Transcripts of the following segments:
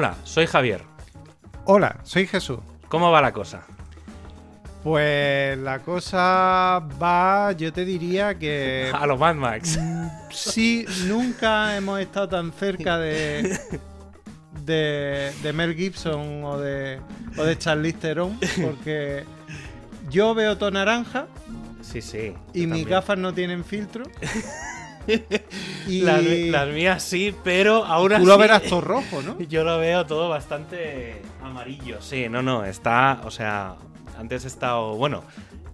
Hola, soy Javier. Hola, soy Jesús. ¿Cómo va la cosa? Pues la cosa va, yo te diría que... A los Mad Max. Sí, nunca hemos estado tan cerca de, de, de Mel Gibson o de, o de Charlize Theron, porque yo veo todo naranja Sí, sí. y mis también. gafas no tienen filtro. y Las, las mías sí, pero así. tú lo verás todo rojo, ¿no? Yo lo veo todo bastante amarillo. Sí, no, no, está. O sea, antes he estado. Bueno,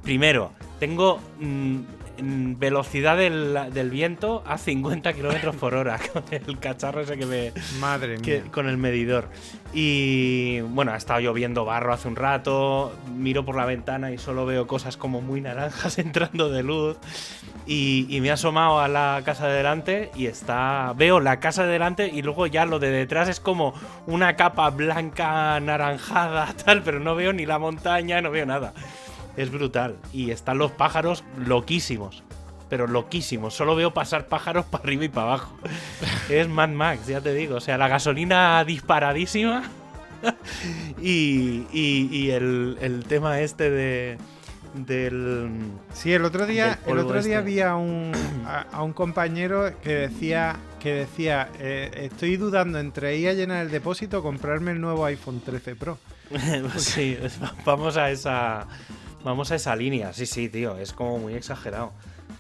primero, tengo mm, velocidad del, del viento a 50 kilómetros por hora con el cacharro ese que me. Madre que- mía. con el medidor. Y bueno, ha estado lloviendo barro hace un rato. Miro por la ventana y solo veo cosas como muy naranjas entrando de luz. Y, y me he asomado a la casa de delante y está. Veo la casa de delante y luego ya lo de detrás es como una capa blanca anaranjada, tal, pero no veo ni la montaña, no veo nada. Es brutal. Y están los pájaros loquísimos. Pero loquísimos. Solo veo pasar pájaros para arriba y para abajo. Es Mad Max, ya te digo. O sea, la gasolina disparadísima. y y- y el, el tema este de. Del. Sí, el otro día, el otro día este. vi a un, a, a un compañero que decía, que decía eh, estoy dudando entre ir a llenar el depósito o comprarme el nuevo iPhone 13 Pro. sí, vamos a esa. Vamos a esa línea. Sí, sí, tío. Es como muy exagerado.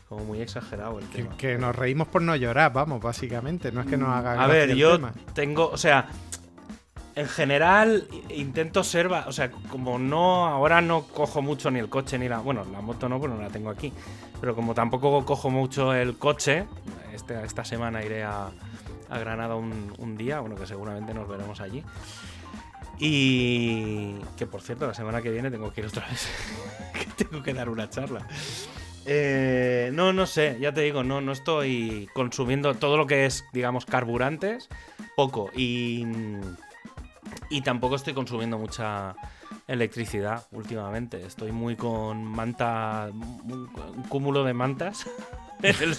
Como muy exagerado el Que, tema. que nos reímos por no llorar, vamos, básicamente. No es que nos haga A ver, yo tema. tengo, o sea, en general intento ser, o sea, como no, ahora no cojo mucho ni el coche ni la, bueno, la moto no, porque no la tengo aquí, pero como tampoco cojo mucho el coche, este, esta semana iré a, a Granada un, un día, bueno, que seguramente nos veremos allí. Y que por cierto, la semana que viene tengo que ir otra vez, tengo que dar una charla. Eh, no, no sé, ya te digo, no, no estoy consumiendo todo lo que es, digamos, carburantes, poco. Y, y tampoco estoy consumiendo mucha electricidad últimamente. Estoy muy con manta, un, cúmulo de mantas en el-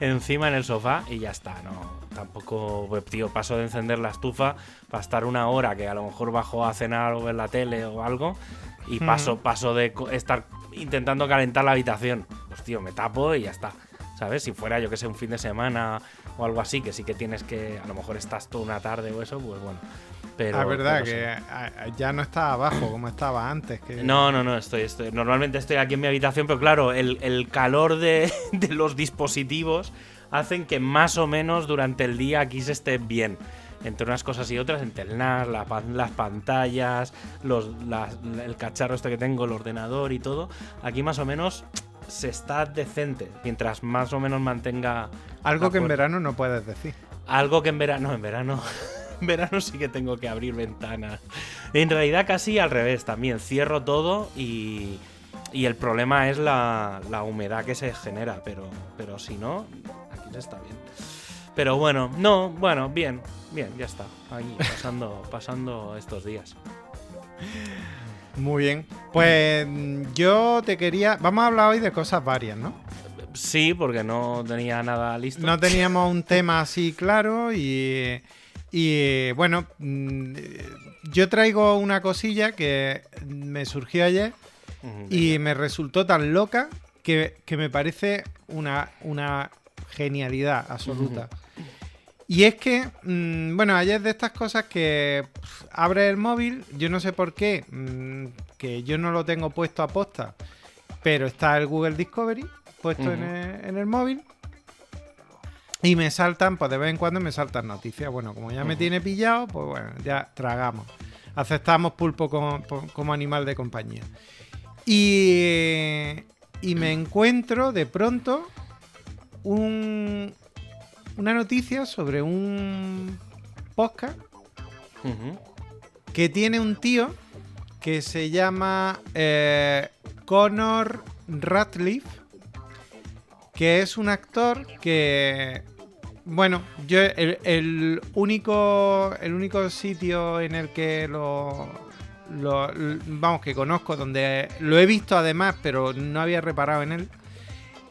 encima en el sofá y ya está, no. Tampoco, pues, tío, paso de encender la estufa para estar una hora que a lo mejor bajo a cenar o ver la tele o algo y paso, paso de estar intentando calentar la habitación. Pues tío, me tapo y ya está. ¿Sabes? Si fuera, yo que sé, un fin de semana o algo así, que sí que tienes que, a lo mejor estás toda una tarde o eso, pues bueno. Pero, La verdad pero que ya no está abajo como estaba antes. Que... No, no, no, estoy, estoy. Normalmente estoy aquí en mi habitación, pero claro, el, el calor de, de los dispositivos hacen que más o menos durante el día aquí se esté bien. Entre unas cosas y otras, entre el NAS, la las pantallas, los, las- el cacharro este que tengo, el ordenador y todo, aquí más o menos se está decente. Mientras más o menos mantenga Algo que en verano no puedes decir. algo que en verano, no, en verano, en verano sí que tengo que abrir ventanas. En realidad casi al revés también, cierro todo y, y el problema es la, la humedad que se genera, pero, pero si no, aquí se está bien. Pero bueno, no, bueno, bien, bien, ya está. Ahí pasando, pasando estos días. Muy bien. Pues yo te quería. Vamos a hablar hoy de cosas varias, ¿no? Sí, porque no tenía nada listo. No teníamos un tema así claro y. Y bueno, mm, yo traigo una cosilla que me surgió ayer y me resultó tan loca que, que me parece una, una genialidad absoluta. Y es que, mm, bueno, ayer de estas cosas que pff, abre el móvil, yo no sé por qué, mm, que yo no lo tengo puesto a posta, pero está el Google Discovery puesto en, el, en el móvil. Y me saltan, pues de vez en cuando me saltan noticias. Bueno, como ya me tiene pillado, pues bueno, ya tragamos. Aceptamos pulpo como, como animal de compañía. Y, y me encuentro de pronto un, una noticia sobre un podcast que tiene un tío que se llama eh, Connor Ratliff, que es un actor que, bueno, yo el, el único el único sitio en el que lo, vamos que conozco donde lo he visto además, pero no había reparado en él,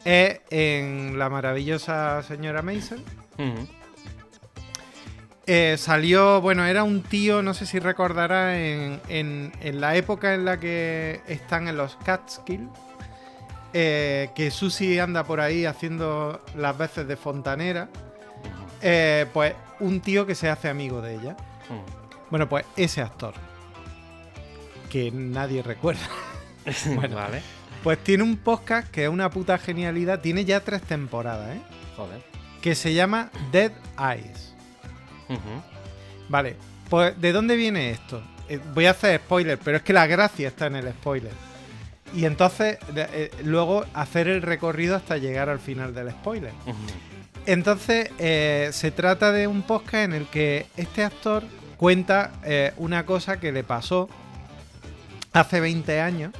es en la maravillosa señora Mason. Eh, salió, bueno, era un tío, no sé si recordará, en, en- en la época en la que están en los Catskill, eh, que Susi anda por ahí haciendo las veces de fontanera, eh, pues un tío que se hace amigo de ella. Bueno, pues ese actor, que nadie recuerda, Bueno. Vale. pues tiene un podcast que es una puta genialidad, tiene ya tres temporadas, ¿eh? Joder. que se llama Dead Eyes. Vale, pues ¿de dónde viene esto? Eh, voy a hacer spoiler, pero es que la gracia está en el spoiler. Y entonces, eh, luego hacer el recorrido hasta llegar al final del spoiler. Entonces, eh, se trata de un podcast en el que este actor cuenta eh, una cosa que le pasó hace 20 años.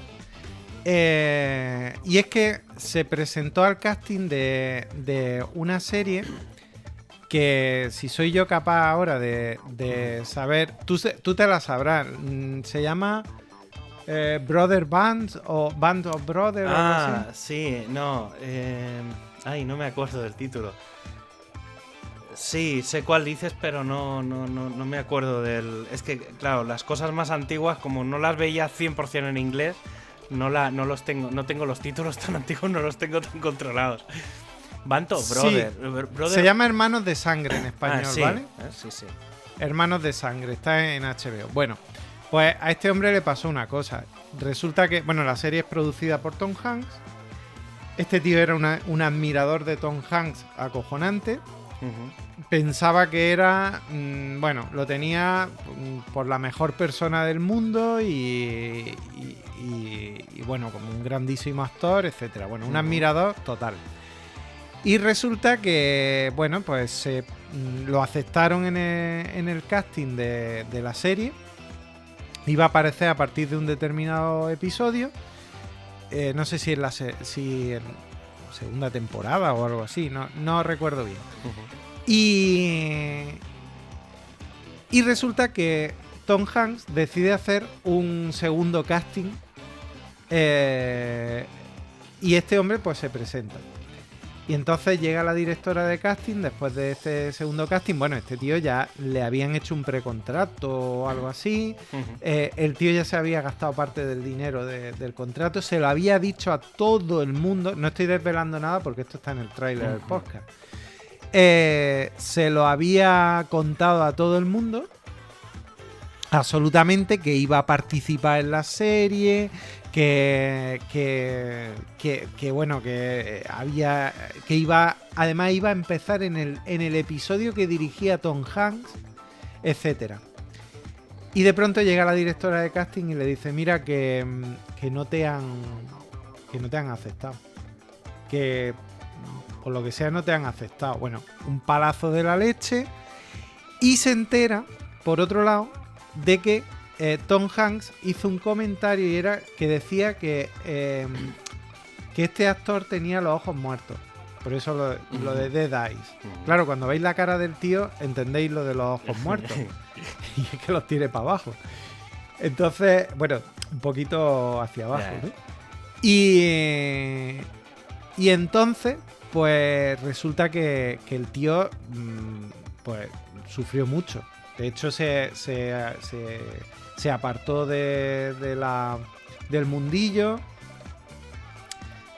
Y es que se presentó al casting de, de una serie que si soy yo capaz ahora de, de saber, tú, tú te la sabrás, mm, se llama eh, Brother Band o Band of Brothers. o algo Ah, así. sí, no. eh, Ay, no me acuerdo del título. Sí, sé cuál dices, pero no, no, no, no me acuerdo del... Es que, claro, las cosas más antiguas, como no las veía 100% en inglés, no, la, no los tengo, no tengo los títulos tan antiguos, no los tengo tan controlados. Banto, Sí. brother. brother- Se llama Hermanos de Sangre en español, Ah, sí, ¿vale? eh, sí, sí. Hermanos de Sangre, está en HBO. Bueno, pues a este hombre le pasó una cosa. Resulta que, bueno, la serie es producida por Tom Hanks. Este tío era una- un admirador de Tom Hanks acojonante. Pensaba que era, mm, bueno, lo tenía mm, por la mejor persona del mundo y, y- y- y, bueno, como un grandísimo actor, etcétera. Bueno, un admirador total. Y resulta que, bueno, pues se, mm, lo aceptaron en el, en el casting de, de la serie. Iba a aparecer a partir de un determinado episodio. Eh, no sé si en la se- si en segunda temporada o algo así, no, no recuerdo bien. Y resulta que Tom Hanks decide hacer un segundo casting. eh, y este hombre, pues se presenta. Y entonces llega la directora de casting después de este segundo casting. Bueno, este tío ya le habían hecho un precontrato o algo así. Eh, el tío ya se había gastado parte del dinero de- del contrato, se lo había dicho a todo el mundo. No estoy desvelando nada porque esto está en el tráiler del podcast. Eh, se lo había contado a todo el mundo. Absolutamente que iba a participar en la serie, que, que, que, bueno, que había, que iba, además iba a empezar en el, en el episodio que dirigía Tom Hanks, etcétera. Y de pronto llega la directora de casting y le dice, mira que, que no te han que no te han aceptado. Que por lo que sea no te han aceptado. Bueno, un palazo de la leche. Y se entera, por otro lado, de que eh, Tom Hanks hizo un comentario y era que decía que, eh, que este actor tenía los ojos muertos. Por eso lo, lo de Dead Eyes. Claro, cuando veis la cara del tío, entendéis lo de los ojos muertos. y es que los tiene para abajo. Entonces, bueno, un poquito hacia abajo. Y, y entonces, pues resulta que, que el tío, mm, pues, sufrió mucho. De hecho, se, se, se- apartó de, de la, del mundillo.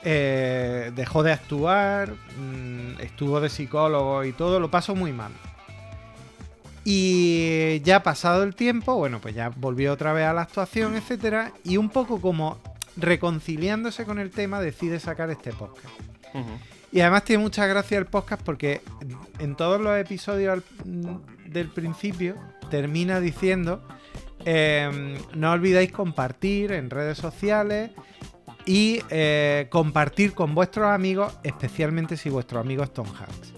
eh, dejó de actuar, mm, estuvo de psicólogo y todo, lo pasó muy mal. Y ya pasado el tiempo, bueno, pues ya volvió otra vez a la actuación, etcétera, y un poco como reconciliándose con el tema, decide sacar este podcast. Y además tiene mucha gracia el podcast porque en todos los episodios mm, del principio termina diciendo em, no olvidéis compartir en redes sociales y eh, compartir con vuestros amigos, especialmente si vuestro amigo es Tom Hanks.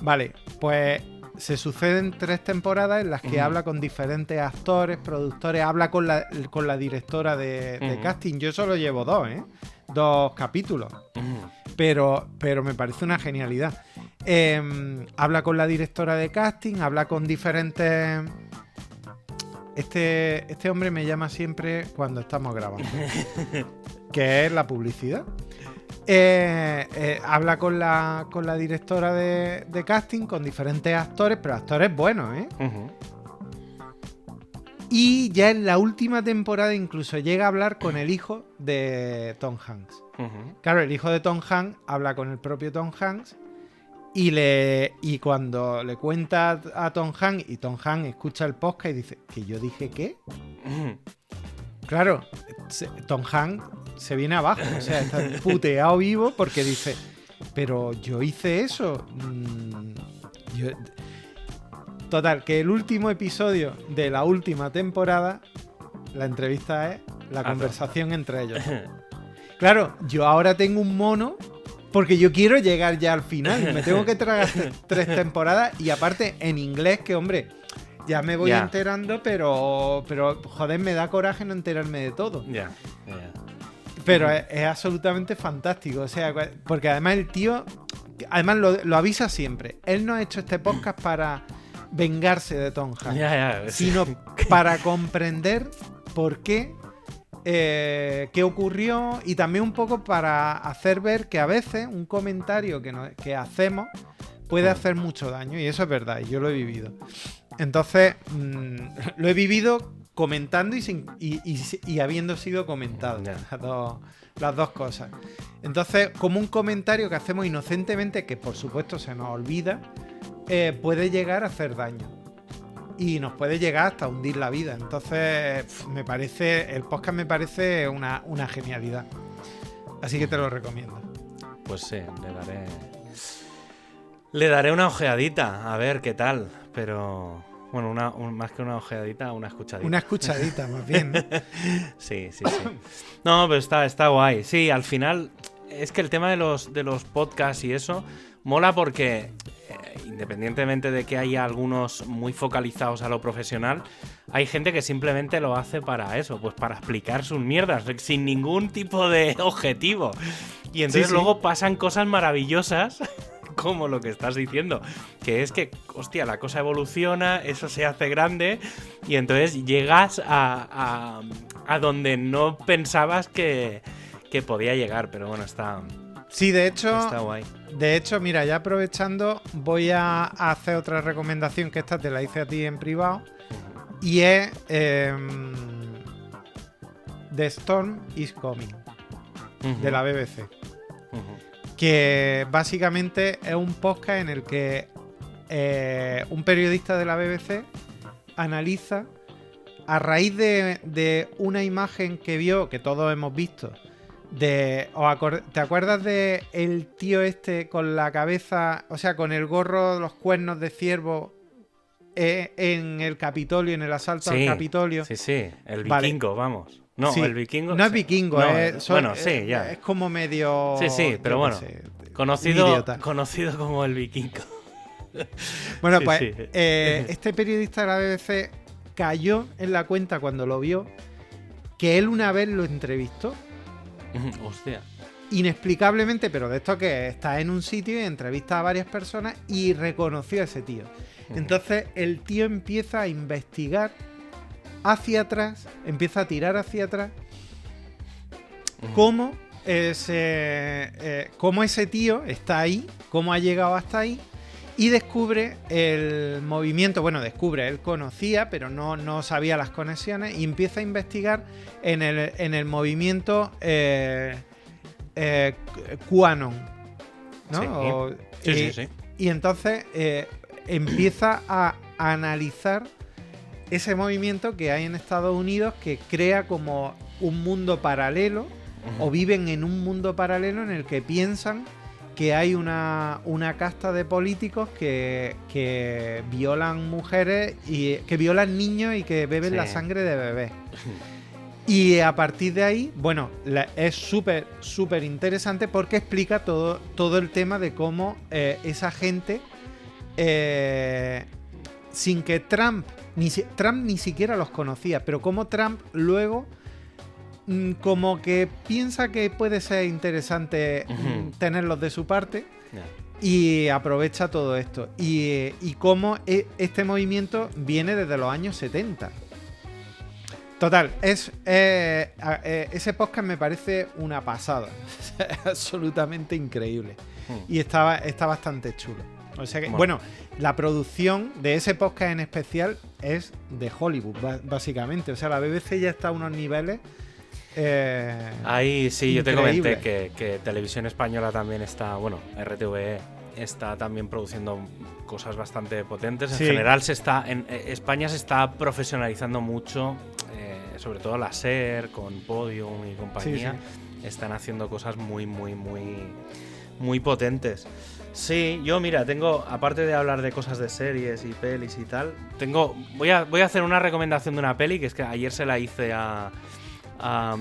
Vale, pues se suceden tres temporadas en las que habla con diferentes actores, productores, habla con la, con la directora de, casting. Yo solo llevo dos, ¿eh? Dos capítulos pero, pero me parece una genialidad. Eh, habla con la directora de casting, habla con diferentes... Este, este hombre me llama siempre cuando estamos grabando, que es la publicidad. eh, eh, habla con la, con la directora de, de casting, con diferentes actores, pero actores buenos, ¿eh? Y ya en la última temporada incluso llega a hablar con el hijo de Tom Hanks. Claro, el hijo de Tom Hanks habla con el propio Tom Hanks y, le, y cuando le cuenta a Tom Hanks y Tom Hanks escucha el podcast y dice, ¿que yo dije qué? Claro, Tom Hanks se viene abajo, o sea, está puteado vivo porque dice, pero yo hice eso. Mm, yo- Total, que el último episodio de la última temporada, la entrevista es la Ah, conversación entre ellos. Claro, yo ahora tengo un mono porque yo quiero llegar ya al final. Me tengo que tragar tres temporadas y aparte en inglés, que hombre, ya me voy enterando, pero, pero joder, me da coraje no enterarme de todo. Ya. Pero es, es absolutamente fantástico. O sea, porque además el tío, además lo, lo avisa siempre. Él no ha hecho este podcast para vengarse de Tom Hanks Ya, ya. sino para comprender por qué, eh, qué ocurrió y también un poco para hacer ver que a veces un comentario que, no- que hacemos puede hacer mucho daño y eso es verdad y yo lo he vivido. Entonces, mm, lo he vivido comentando y, sin- y- y- y habiendo sido comentado. Las dos, las dos cosas. Entonces, como un comentario que hacemos inocentemente, que por supuesto se nos olvida, eh, puede llegar a hacer daño. Y nos puede llegar hasta hundir la vida. Entonces, me parece. El podcast me parece una, una genialidad. Así que te lo recomiendo. Pues sí, le daré. Le daré una ojeadita, a ver qué tal. Pero. Bueno, una, un- más que una ojeadita, una escuchadita. Una escuchadita, más bien. Sí, sí, sí. No, pero está, está guay. Sí, al final. Es que el tema de los, de los podcasts y eso mola porque. Eh, Independientemente de que haya algunos muy focalizados a lo profesional, hay gente que simplemente lo hace para eso, pues para explicar sus mierdas, sin ningún tipo de objetivo. Y entonces sí. luego pasan cosas maravillosas como lo que estás diciendo, que es que, hostia, la cosa evoluciona, eso se hace grande y entonces llegas a, a, a donde no pensabas que, que podía llegar, pero bueno, está, Sí, de hecho, está guay. de hecho, mira, ya aprovechando, voy a hacer otra recomendación que esta te la hice a ti en privado. Y es em, The Storm is Coming, de la BBC. Que básicamente es un podcast en el que eh, un periodista de la BBC analiza a raíz de, de una imagen que vio, que todos hemos visto, de, ¿os acor- ¿te acuerdas de el tío este con la cabeza, o sea, con el gorro, los cuernos de ciervo eh, en el Capitolio, en el asalto Sí, al Capitolio? Sí, sí, el Vale. vikingo, vamos. No, Sí. el vikingo. No es vikingo, No, es, son- bueno, sí, eh, ya. Es como medio. Sí, sí, pero bueno, sé, Conocido, idiota. conocido como el vikingo. Bueno, pues eh, este periodista de la BBC cayó en la cuenta cuando lo vio que él una vez lo entrevistó Hostia. inexplicablemente, pero de esto que está en un sitio y entrevista a varias personas y reconoció a ese tío. Entonces el tío empieza a investigar hacia atrás, empieza a tirar hacia atrás cómo ese, eh, cómo ese tío está ahí, cómo ha llegado hasta ahí y descubre el movimiento, bueno, descubre, él conocía, pero no, no sabía las conexiones y empieza a investigar en el, en el movimiento eh, eh. ¿no? Sí. O- Sí, y, sí, sí. y entonces eh, empieza a analizar ese movimiento que hay en Estados Unidos que crea como un mundo paralelo o viven en un mundo paralelo en el que piensan que hay una, una casta de políticos que, que violan mujeres y que violan niños y que beben Sí. la sangre de bebés. Y a partir de ahí, bueno, la- es súper, súper interesante porque explica todo, todo el tema de cómo eh, esa gente, eh, sin que Trump ni, Trump ni siquiera los conocía, pero cómo Trump luego como que piensa que puede ser interesante mm, tenerlos de su parte y aprovecha todo esto. Y, eh, y cómo e- este movimiento viene desde los años 70. Total, es eh, eh, ese podcast me parece una pasada. Absolutamente increíble. Hmm. Y está, está bastante chulo. O sea que, Bueno. bueno, la producción de ese podcast en especial es de Hollywood, básicamente. O sea, la BBC ya está a unos niveles. Eh, Ahí sí, yo te comenté que, que Televisión Española también está, bueno, RTVE está también produciendo cosas bastante potentes. En Sí. general se está, en eh, España se está profesionalizando mucho, eh, sobre todo la SER con Podium y compañía. Están haciendo cosas muy, muy, muy, muy potentes. Sí, yo mira, tengo, aparte de hablar de cosas de series y pelis y tal, tengo, voy a, voy a hacer una recomendación de una peli que es que ayer se la hice a, a,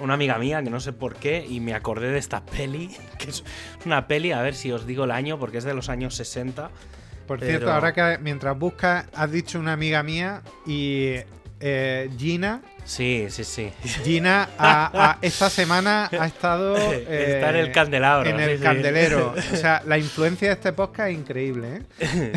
una amiga mía que no sé por qué y me acordé de esta peli, que es una peli, a ver si os digo el año, porque es de los años 60. Por Pero- cierto, ahora que mientras buscas, has dicho una amiga mía y eh, Gina. Sí, sí, sí. Gina a- a- esta semana ha estado. eh, Está en el candelabro. En el sí. candelero. O sea, la influencia de este podcast es increíble, ¿eh?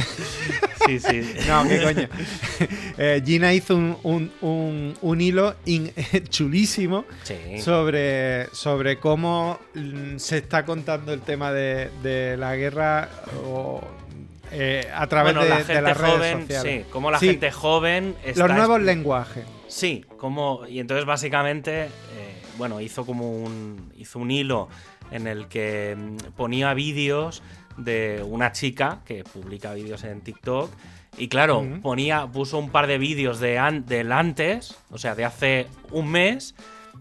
Sí, sí. No, qué coño. Eh, Gina hizo un, un- un- un hilo in- chulísimo Sí. sobre, sobre cómo mm, se está contando el tema de, de la guerra o, eh, a través bueno, de, la de gente las redes sociales. sí, como la Sí. gente joven está Los nuevos lenguajes. Sí, como y entonces básicamente, eh, bueno, hizo como un hizo un hilo en el que mm, ponía vídeos de una chica que publica vídeos en TikTok y claro, ponía puso un par de vídeos de an- del antes, o sea, de hace un mes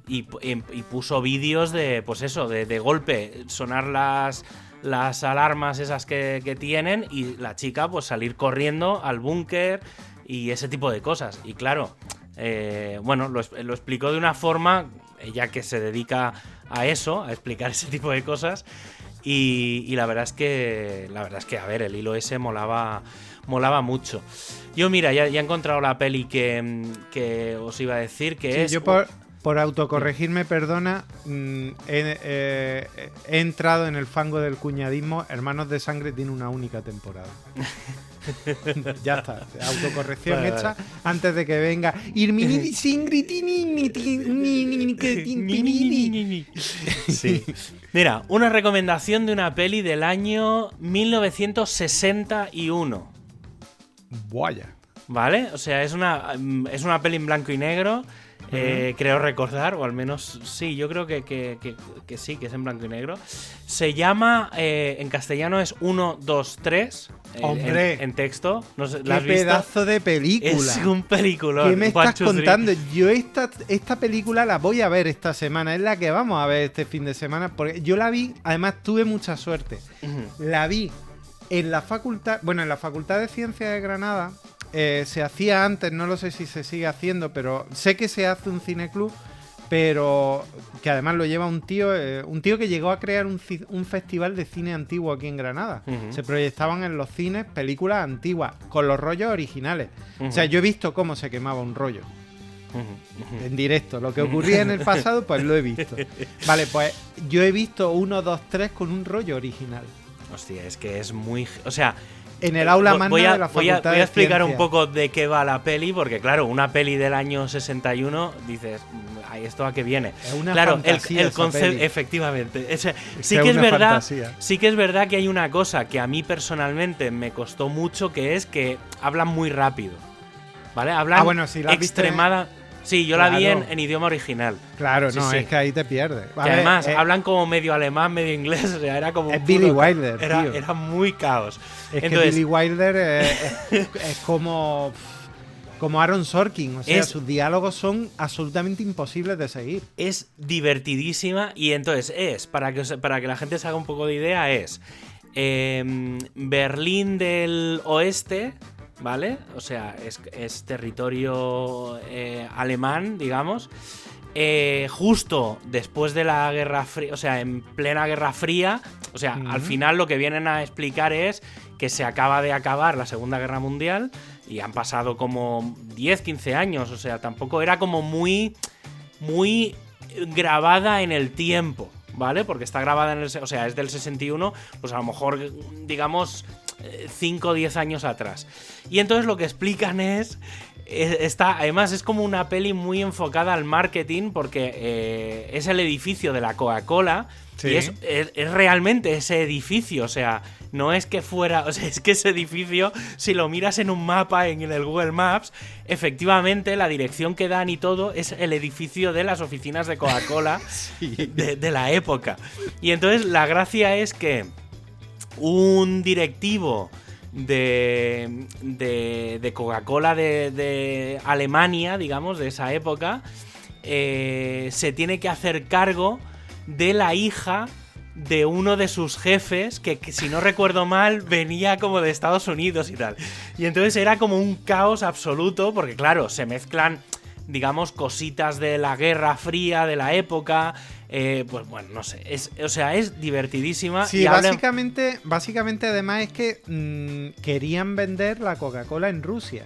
y, pu- y- y puso vídeos de pues eso, de, de golpe sonar las las alarmas esas que, que tienen y la chica pues salir corriendo al búnker y ese tipo de cosas. Y claro, eh, bueno, lo, lo explicó de una forma, ella que se dedica a eso, a explicar ese tipo de cosas. Y, y la verdad es que, la verdad es que, a ver, el hilo ese molaba, molaba mucho. Yo, mira, ya, ya he encontrado la peli que, que os iba a decir, que Sí, es... yo por, por autocorregirme, perdona, mm, he, eh, he entrado en el fango del cuñadismo. Hermanos de Sangre tiene una única temporada. ya está, autocorrección Vale, hecha antes de que venga. Sí. Mira, una recomendación de una peli del año 1961. Vaya. ¿Vale? O sea, es una, es una peli en blanco y negro. Eh, creo recordar, o al menos sí, yo creo que, que- que- que sí, que es en blanco y negro. Se llama, eh, en castellano es 1, 2, 3. eh, ¡Hombre! En, en texto. No sé, ¿la ¡Qué has visto? pedazo de película! Es un película. ¿Qué me estás contando? Yo esta, esta película la voy a ver esta semana, es la que vamos a ver este fin de semana, porque yo la vi, además tuve mucha suerte. La vi en la facultad, bueno, en la Facultad de Ciencias de Granada, eh, se hacía antes, no lo sé si se sigue haciendo, pero sé que se hace un cineclub, pero que además lo lleva un tío, eh, un tío que llegó a crear un, festival de cine antiguo aquí en Granada. Se proyectaban en los cines películas antiguas, con los rollos originales. O sea, yo he visto cómo se quemaba un rollo en directo. Lo que ocurría en el pasado, pues lo he visto. Vale, pues yo he visto uno, dos, tres con un rollo original. Hostia, es que es muy. O sea. En el aula magna voy a, de la voy a- Facultad voy a de explicar un poco de qué va la peli, porque claro, una peli del año 61, dices, "Mm, "Ay, ¿esto a qué viene? Es una claro, el, fantasía el esa concepto, efectivamente. Es sí que es verdad. fantasía. Sí que es verdad que hay una cosa que a mí personalmente me costó mucho, que es que hablan muy rápido. ¿Vale? Hablan Ah, bueno, si la viste- extremada. Sí, yo la vi en, idioma original. Claro, Sí, no, sí. es que ahí te pierdes. Además eh, hablan como medio alemán, medio inglés. O sea, era como. Es Billy Wilder, Era, tío. era muy caos. es Entonces, que Billy Wilder eh, es, es como. Como Aaron Sorkin, o sea, sus diálogos son absolutamente imposibles de seguir. es divertidísima y entonces es, para que, para que la gente se haga un poco de idea, es em, Berlín del Oeste, ¿vale? O sea, es, es territorio eh, alemán, digamos. eh, justo después de la Guerra Fría, o sea, en plena Guerra Fría, o sea, al final lo que vienen a explicar es que se acaba de acabar la Segunda Guerra Mundial y han pasado como 10, 15 años, o sea, tampoco era como muy muy grabada en el tiempo, ¿vale? Porque está grabada en el... O sea, es del 61, pues a lo mejor, digamos, 5 o 10 años atrás. Y entonces lo que explican es eh, está, además es como una peli muy enfocada al marketing porque eh, es el edificio de la Coca-Cola Sí. y es, es- es realmente ese edificio, o sea, no es que fuera, o sea, es que ese edificio, si lo miras en un mapa en el Google Maps, efectivamente la dirección que dan y todo es el edificio de las oficinas de Coca-Cola de, de la época. Y entonces la gracia es que un directivo de, de, de Coca-Cola de, Alemania, digamos, de esa época, eh, se tiene que hacer cargo de la hija de uno de sus jefes, que, que si no recuerdo mal, venía como de Estados Unidos y tal. Y entonces era como un caos absoluto, porque claro, se mezclan, digamos, cositas de la Guerra Fría, de la época. eh, pues bueno, no sé. Es, o sea, es divertidísima. Sí, y básicamente, básicamente además es que mm, querían vender la Coca-Cola en Rusia.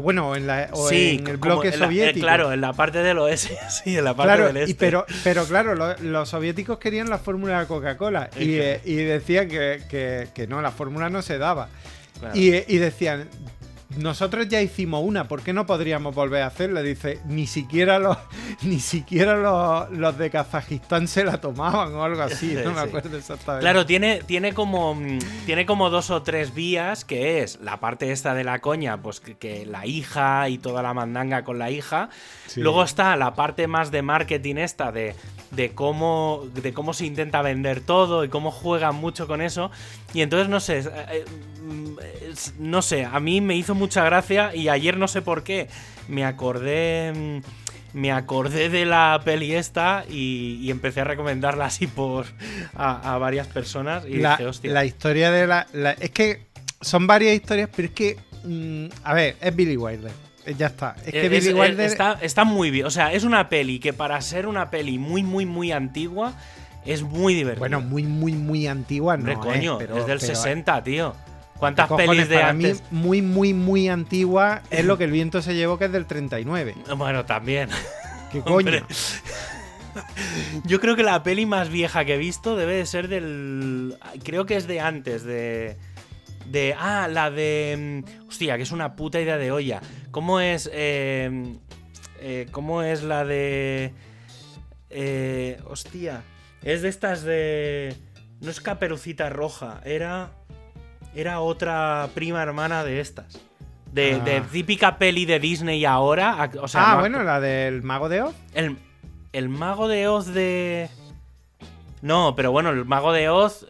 Bueno, en, la, o Sí, en el bloque en la- eh, soviético. claro, en la parte del oeste, sí, en la parte Claro, del este. y pero, pero claro, lo- los soviéticos querían la fórmula de Coca-Cola Es y, que- eh, y decían que, que- que no, la fórmula no se daba. Claro. Y, y decían, nosotros ya hicimos una, ¿por qué no podríamos volver a hacerla? Dice, ni siquiera los, ni siquiera los, los de Kazajistán se la tomaban o algo así, no me acuerdo exactamente. Claro, tiene, tiene, como, tiene como dos o tres vías, que es la parte esta de la coña, pues que, que la hija y toda la mandanga con la hija. Sí. Luego está la parte más de marketing esta, de, de, cómo, de cómo se intenta vender todo y cómo juegan mucho con eso. Y entonces, no sé, es- eh, mm, no sé, a mí me hizo mucha gracia y ayer no sé por qué me acordé... mm, Me acordé de la peli esta y, y empecé a recomendarla así por a, a varias personas y la, dije, hostia. la historia de la, la- Es que son varias historias, pero es que. mm, a ver, es Billy Wilder. Eh, Ya está. Es que Eh, Billy es- eh, Wilder. está, está muy bien. O sea, es una peli que para ser una peli muy, muy, muy antigua es muy divertida. Bueno, muy, muy, muy antigua, no. Hombre, coño, es, pero- es del pero- 60, tío. ¿Cuántas cojones, pelis de para antes? mí, muy, muy, muy antigua es lo que el viento se llevó, que es del 39. Bueno, también. ¿Qué coño? Yo creo que la peli más vieja que he visto debe de ser del. Creo que es de antes, de. De. Ah, la de. mm, Hostia, que es una puta idea de olla. ¿Cómo es. eh, eh, ¿Cómo es la de. Eh, hostia. Es de estas de. No es caperucita roja, era. Era otra prima hermana de estas. De, Ah. de típica peli de Disney ahora. a- O sea, ah, no- bueno, la del Mago de Oz. el, el mago de Oz de. No, pero bueno, el mago de Oz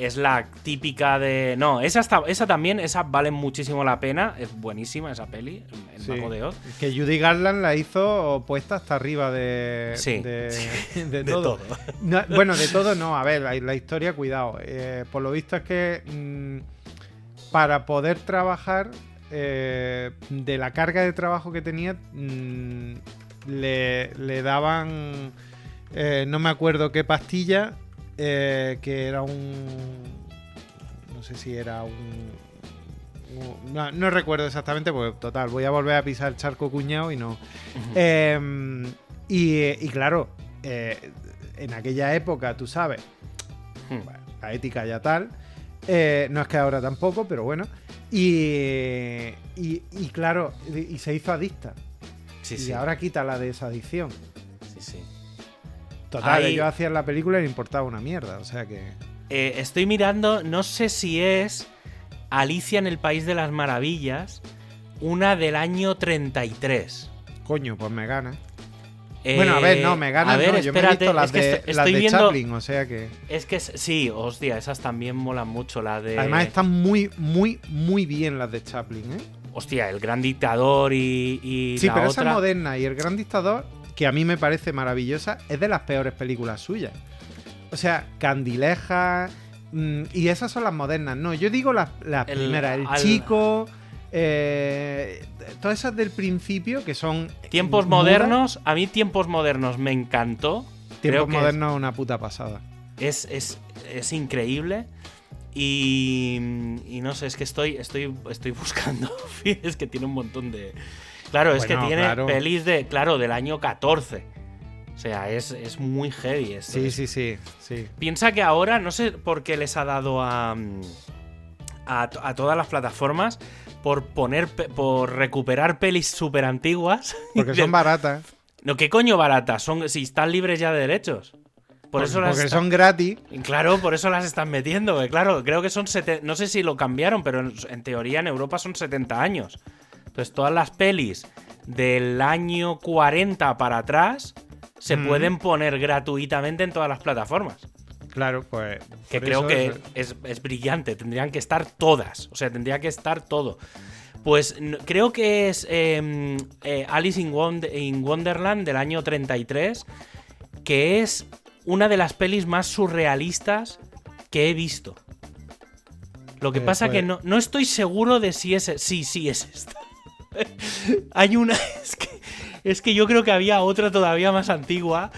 es la típica de. No, esa, está, esa también, esa vale muchísimo la pena. Es buenísima esa peli, el Sí. mago de Oz. Que Judy Garland la hizo puesta hasta arriba de, Sí. de, de De todo. todo. No, bueno, de todo no. A ver, la, la historia, cuidado. Eh, por lo visto es que mm, para poder trabajar, eh, de la carga de trabajo que tenía, mm, le, le daban, eh, no me acuerdo qué pastilla, eh, que era un... No sé si era un... No, no recuerdo exactamente, porque total, voy a volver a pisar el charco cuñado y no. Eh, y, y claro, eh, en aquella época, tú sabes, Hmm. la ética ya tal. eh, no es que ahora tampoco, pero bueno. Y, y, y claro, y, se hizo adicta. Sí, y sí. ahora quita la desadición. sí, sí. Total, Ahí- ellos hacían la película y le importaba una mierda. O sea que. Eh, estoy mirando, no sé si es Alicia en el País de las Maravillas, una del año 33. Coño, pues me gana. Eh, bueno, a ver, no, me gana. a ver, no, yo me he espérate, visto las es que de, estoy, las estoy de viendo. Chaplin, o sea que. Es que es- sí, hostia, esas también molan mucho. La de. Además están muy, muy, muy bien las de Chaplin, ¿eh? Hostia, el gran dictador y, y Sí, la pero otra. esa moderna y El Gran Dictador, que a mí me parece maravillosa, es de las peores películas suyas. O sea, Candileja. mm, y esas son las modernas. No, yo digo las, El- primeras. El al- chico. eh, todas esas del principio que son. Tiempos mudas. modernos, a mí Tiempos modernos me encantó. Tiempos modernos es una puta pasada. es, es, es increíble. Y, y no sé, es que estoy, estoy, estoy buscando. es que tiene un montón de. Claro, es que tiene claro. pelis de. Claro, del año 14. O sea, es, es muy heavy esto. Sí, Es- sí, sí, sí. Piensa que ahora, no sé por qué les ha dado a, a, a todas las plataformas, por poner por recuperar pelis súper antiguas. Porque son baratas. No, ¿qué coño baratas? Son, si están libres ya de derechos. Por eso las porque están- son gratis. Claro, por eso las están metiendo. eh, Claro, creo que son. sete- No sé si lo cambiaron, pero en, en teoría en Europa son 70 años. Entonces, todas las pelis del año 40 para atrás se Mm. pueden poner gratuitamente en todas las plataformas. Claro, pues. Que creo que es- es, es brillante. Tendrían que estar todas. O sea, tendría que estar todo. Pues creo que es eh, eh, Alice in, Wond- in Wonderland del año 33, que es una de las pelis más surrealistas que he visto. Lo que Eh, pasa que pues- no, no estoy seguro de si es... Sí, sí, es esta. Hay una... Es que, es que yo creo que había otra todavía más antigua.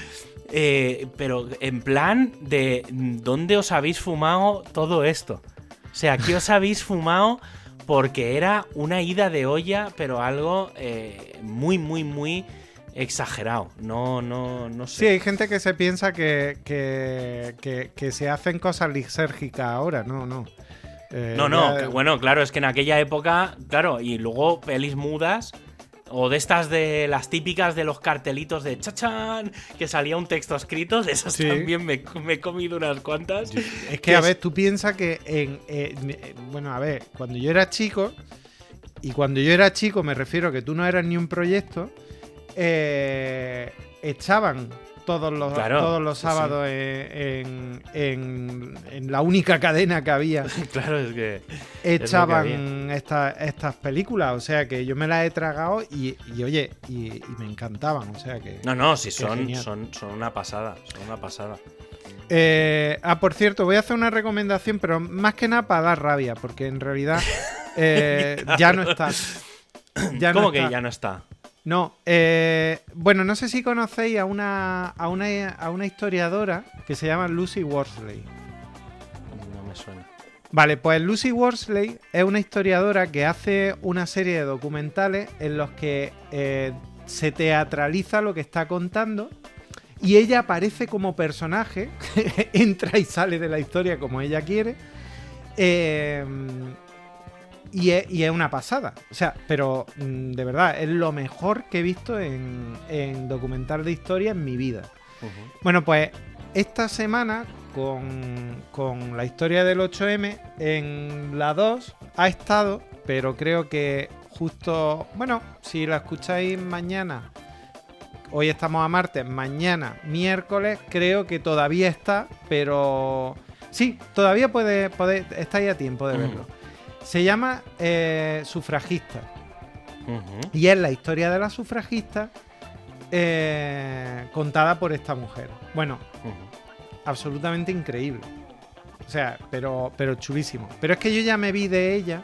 eh, pero en plan de ¿dónde os habéis fumado todo esto? O sea, ¿qué os habéis fumado? Porque era una ida de olla, pero algo eh, muy, muy, muy exagerado. No, no, no Sí, sé. hay gente que se piensa que, que, que- que se hacen cosas lisérgicas ahora. No, no. Eh, No, no, ya- que bueno, claro, es que en aquella época, claro, y luego pelis mudas, o de estas de las típicas de los cartelitos de chachán, que salía un texto escrito, de esas Sí. también me, me he comido unas cuantas. Es que, a ver, tú piensas que en, en- en- Bueno, a ver, cuando yo era chico, y cuando yo era chico me refiero a que tú no eras ni un proyecto, eh, echaban todos los, Claro, todos los sí, sábados en, en- en la única cadena que había, claro, es que. echaban esta- estas películas. O sea que yo me las he tragado y, y, oye, y, y me encantaban. O sea que... No, no, sí, son, son, son una pasada, son una pasada. Eh, ah, por cierto, voy a hacer una recomendación, pero más que nada para dar rabia, porque en realidad eh, ya no está. Ya no ¿Cómo que está. ya no está? No, eh, bueno, no sé si conocéis a una, a, una, a una historiadora que se llama Lucy Worsley. No me suena. Vale, pues Lucy Worsley es una historiadora que hace una serie de documentales en los que eh, se teatraliza lo que está contando y ella aparece como personaje, entra y sale de la historia como ella quiere. eh, y, es, y es una pasada. O sea, pero mm, de verdad, es lo mejor que he visto en, en documental de historia en mi vida. Bueno, pues esta semana con, con la historia del 8M en la 2 ha estado, pero creo que justo, bueno, si la escucháis mañana, hoy estamos a martes, mañana, miércoles, creo que todavía está, pero sí, todavía puede, puede estáis a tiempo de verlo. Se llama eh, Sufragista. Y es la historia de la sufragista eh, contada por esta mujer. Bueno, absolutamente increíble. O sea, pero, pero chulísimo. Pero es que yo ya me vi de ella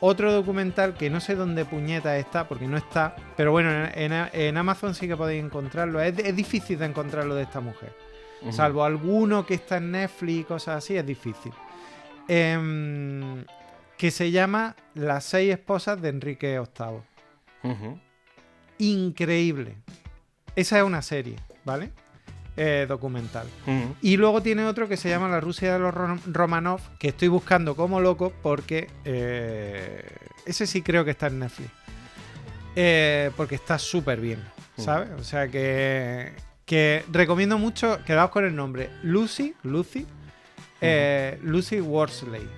otro documental que no sé dónde puñeta está, porque no está. Pero bueno, en, Amazon sí que podéis encontrarlo. Es, es difícil de encontrarlo de esta mujer. Salvo alguno que está en Netflix cosas así, es difícil. Em, que se llama Las seis esposas de Enrique VIII increíble. Esa es una serie, ¿vale? Eh, documental. Y luego tiene otro que se llama La Rusia de los Ro- Romanov, que estoy buscando como loco porque eh, ese sí creo que está en Netflix. Eh, porque está súper bien, ¿sabes? O sea que, que recomiendo mucho, quedaos con el nombre, Lucy, Lucy, Lucy Worsley.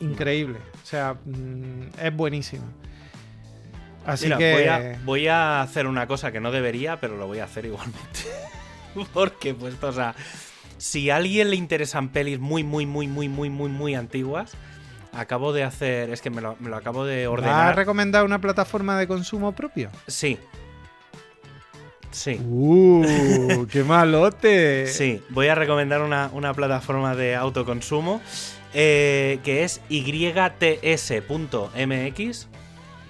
Increíble, o sea, mm, es buenísimo. Así Mira, que... voy, a, voy a hacer una cosa que no debería, pero lo voy a hacer igualmente. Porque, pues, o sea, si a alguien le interesan pelis muy, muy, muy, muy, muy, muy, muy antiguas, acabo de hacer. Es que me lo, me lo acabo de ¿Vas a ordenar. recomendar una plataforma de consumo propio? Sí. Sí. ¡Uh! ¡Qué malote! Sí, voy a recomendar una, una plataforma de autoconsumo eh, que es yts.mx.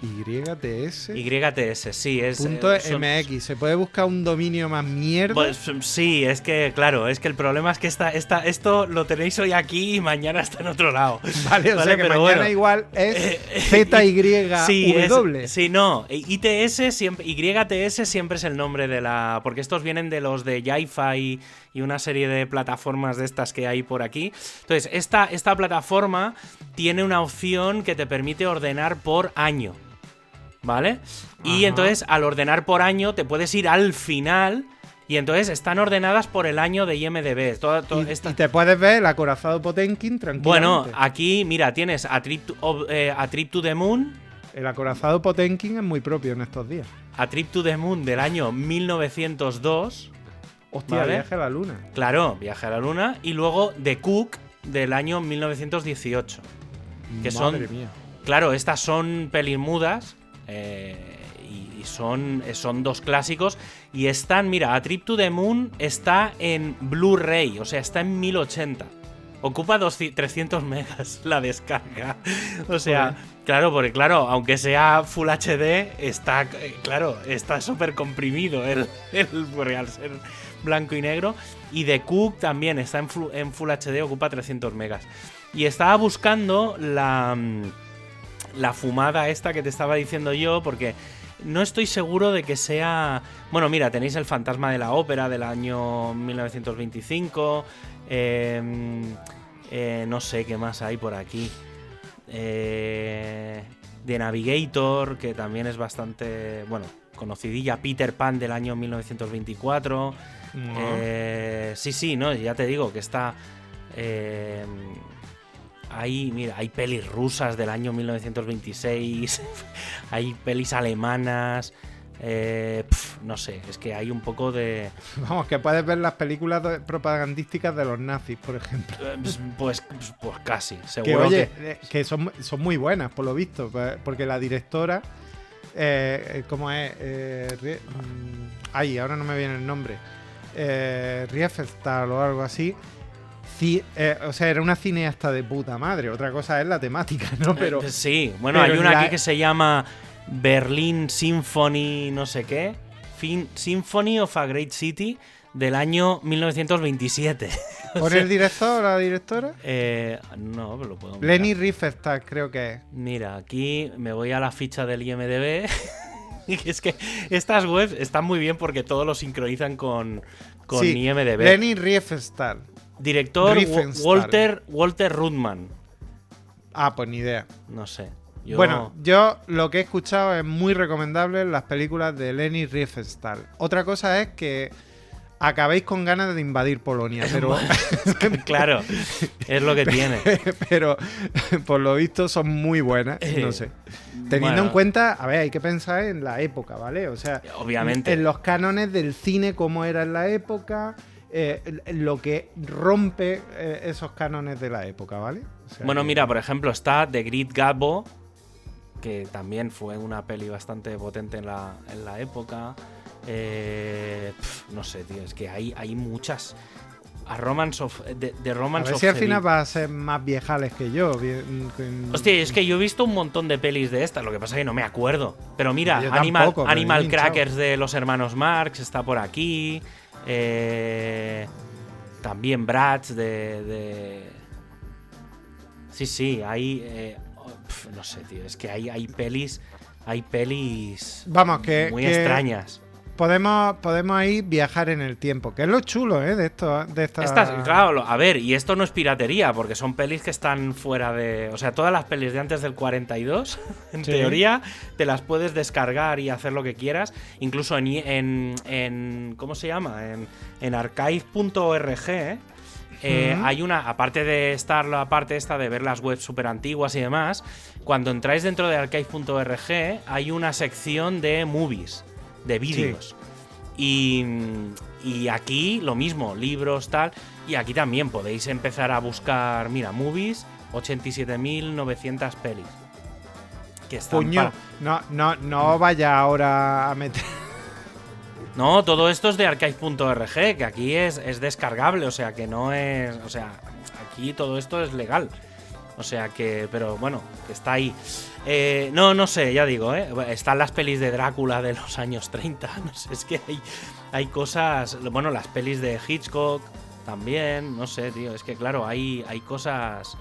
YTS. YTS, sí, es. Punto eh, son- MX. ¿Se puede buscar un dominio más mierda? Pues sí, es que, claro, es que el problema es que esta, esta, esto lo tenéis hoy aquí y mañana está en otro lado. vale, o vale, sea que pero mañana bueno. igual es ZYW. Sí, es- sí, no. ITS siempre, YTS siempre es el nombre de la. Porque estos vienen de los de Jaifa y, y una serie de plataformas de estas que hay por aquí. Entonces, esta, esta plataforma tiene una opción que te permite ordenar por año. ¿Vale? Y Ajá. entonces, al ordenar por año, te puedes ir al final. Y entonces están ordenadas por el año de IMDB. Toda- toda Y, esta- y te puedes ver el acorazado Potemkin tranquilamente. Bueno, aquí, mira, tienes a Trip, to, eh, a Trip to the Moon. El acorazado Potemkin es muy propio en estos días. A Trip to the Moon del año 1902. Hostia, Vale. viaje a la luna. Claro, Viaje a la Luna. Y luego The Cook del año 1918. Que son- Madre mía. Claro, estas son pelis mudas. eh, y y son, son dos clásicos. Y están, mira, A Trip to the Moon está en Blu-ray, o sea, está en 1080. Ocupa 200 300 megas la descarga. O sea, Joder. claro, porque claro, aunque sea Full HD, está, eh, claro, está súper comprimido el, el, ser blanco y negro. Y The Cook también está en, en Full HD, ocupa 300 megas. Y estaba buscando la, mm, la fumada esta que te estaba diciendo yo, porque no estoy seguro de que sea... Bueno, mira, tenéis el fantasma de la ópera del año 1925. eh, eh, no sé qué más hay por aquí. Eh, The Navigator, que también es bastante, bueno, conocidilla. Peter Pan del año 1924. No. Eh, sí, sí, no, ya te digo que está. eh, hay, mira, hay pelis rusas del año 1926, hay pelis alemanas, eh, pf, no sé, es que hay un poco de... Vamos, que puedes ver las películas propagandísticas de los nazis, por ejemplo. eh, Pues, pues, pues casi, Que seguro oye, que... eh, que son, son muy buenas, por lo visto. pues, Porque la directora. Eh, ¿Cómo es? Eh, mm, ay, ahora no me viene el nombre. Eh, Riefenstahl o algo así. Eh, o sea, era una cineasta de puta madre. Otra cosa es la temática, ¿no? Pero. Eh, sí, bueno, pero hay una la- aquí que se llama Berlin Symphony no sé qué, Fin- Symphony of a Great City del año 1927. O ¿Pone sea, el director o la directora? eh, no, pero lo puedo mirar. Lenny Riefenstahl, creo que es. Mira, aquí me voy a la ficha del IMDB. Es que estas webs están muy bien porque todo lo sincronizan con, con Sí, IMDB. Lenny Riefenstahl. Director Riefenstahl. Walter, Walter Rudman. Ah, pues ni idea. No sé. Yo- Bueno, yo lo que he escuchado es muy recomendable las películas de Lenny Riefenstahl. Otra cosa es que acabéis con ganas de invadir Polonia, pero, claro, es lo que tiene. pero por lo visto son muy buenas, no sé. Teniendo Bueno, en cuenta, a ver, hay que pensar en la época, ¿vale? O sea, Obviamente. en los cánones del cine, cómo era en la época, eh, lo que rompe eh, esos cánones de la época, ¿vale? O sea Bueno, que- mira, por ejemplo, está The Great Gabo, que también fue una peli bastante potente en la, en la época. Eh, pf, no sé, tío, es que hay, hay muchas. A Romance of. The, The A Romance ver of si al the final va a ser más viejales que yo. Hostia, es que yo he visto un montón de pelis de estas, lo que pasa es que no me acuerdo. Pero mira, Yo Animal, tampoco. Crackers de los hermanos Marx está por aquí. eh, también Bratz de, de- Sí, sí, hay. eh, oh, pf, no sé, tío, es que hay, hay pelis. Hay pelis. Vamos, que, muy que extrañas. Podemos, podemos ahí viajar en el tiempo, que es lo chulo, ¿eh? De esto, de esta... Estas, claro, a ver, y esto no es piratería, porque son pelis que están fuera de. O sea, todas las pelis de antes del 42, en Sí. teoría, te las puedes descargar y hacer lo que quieras. Incluso en. en, en- ¿Cómo se llama? En, en archive.org. ¿eh? Eh. Hay una, aparte de estar la parte esta de ver las webs súper antiguas y demás, cuando entráis dentro de archive.org hay una sección de movies, de vídeos. Y, y aquí lo mismo, libros, tal. Y aquí también podéis empezar a buscar, mira, movies, 87.900 pelis. Que están Puño, no, no, no vaya ahora a meter... No, todo esto es de archive.org, que aquí es, es descargable, o sea que no es. O sea, aquí todo esto es legal. O sea que, pero bueno, que está ahí. Eh, no, no sé, ya digo, ¿eh? Están las pelis de Drácula de los años 30, no sé, es que hay, hay cosas. Bueno, las pelis de Hitchcock también, no sé, tío, es que claro, hay, hay cosas.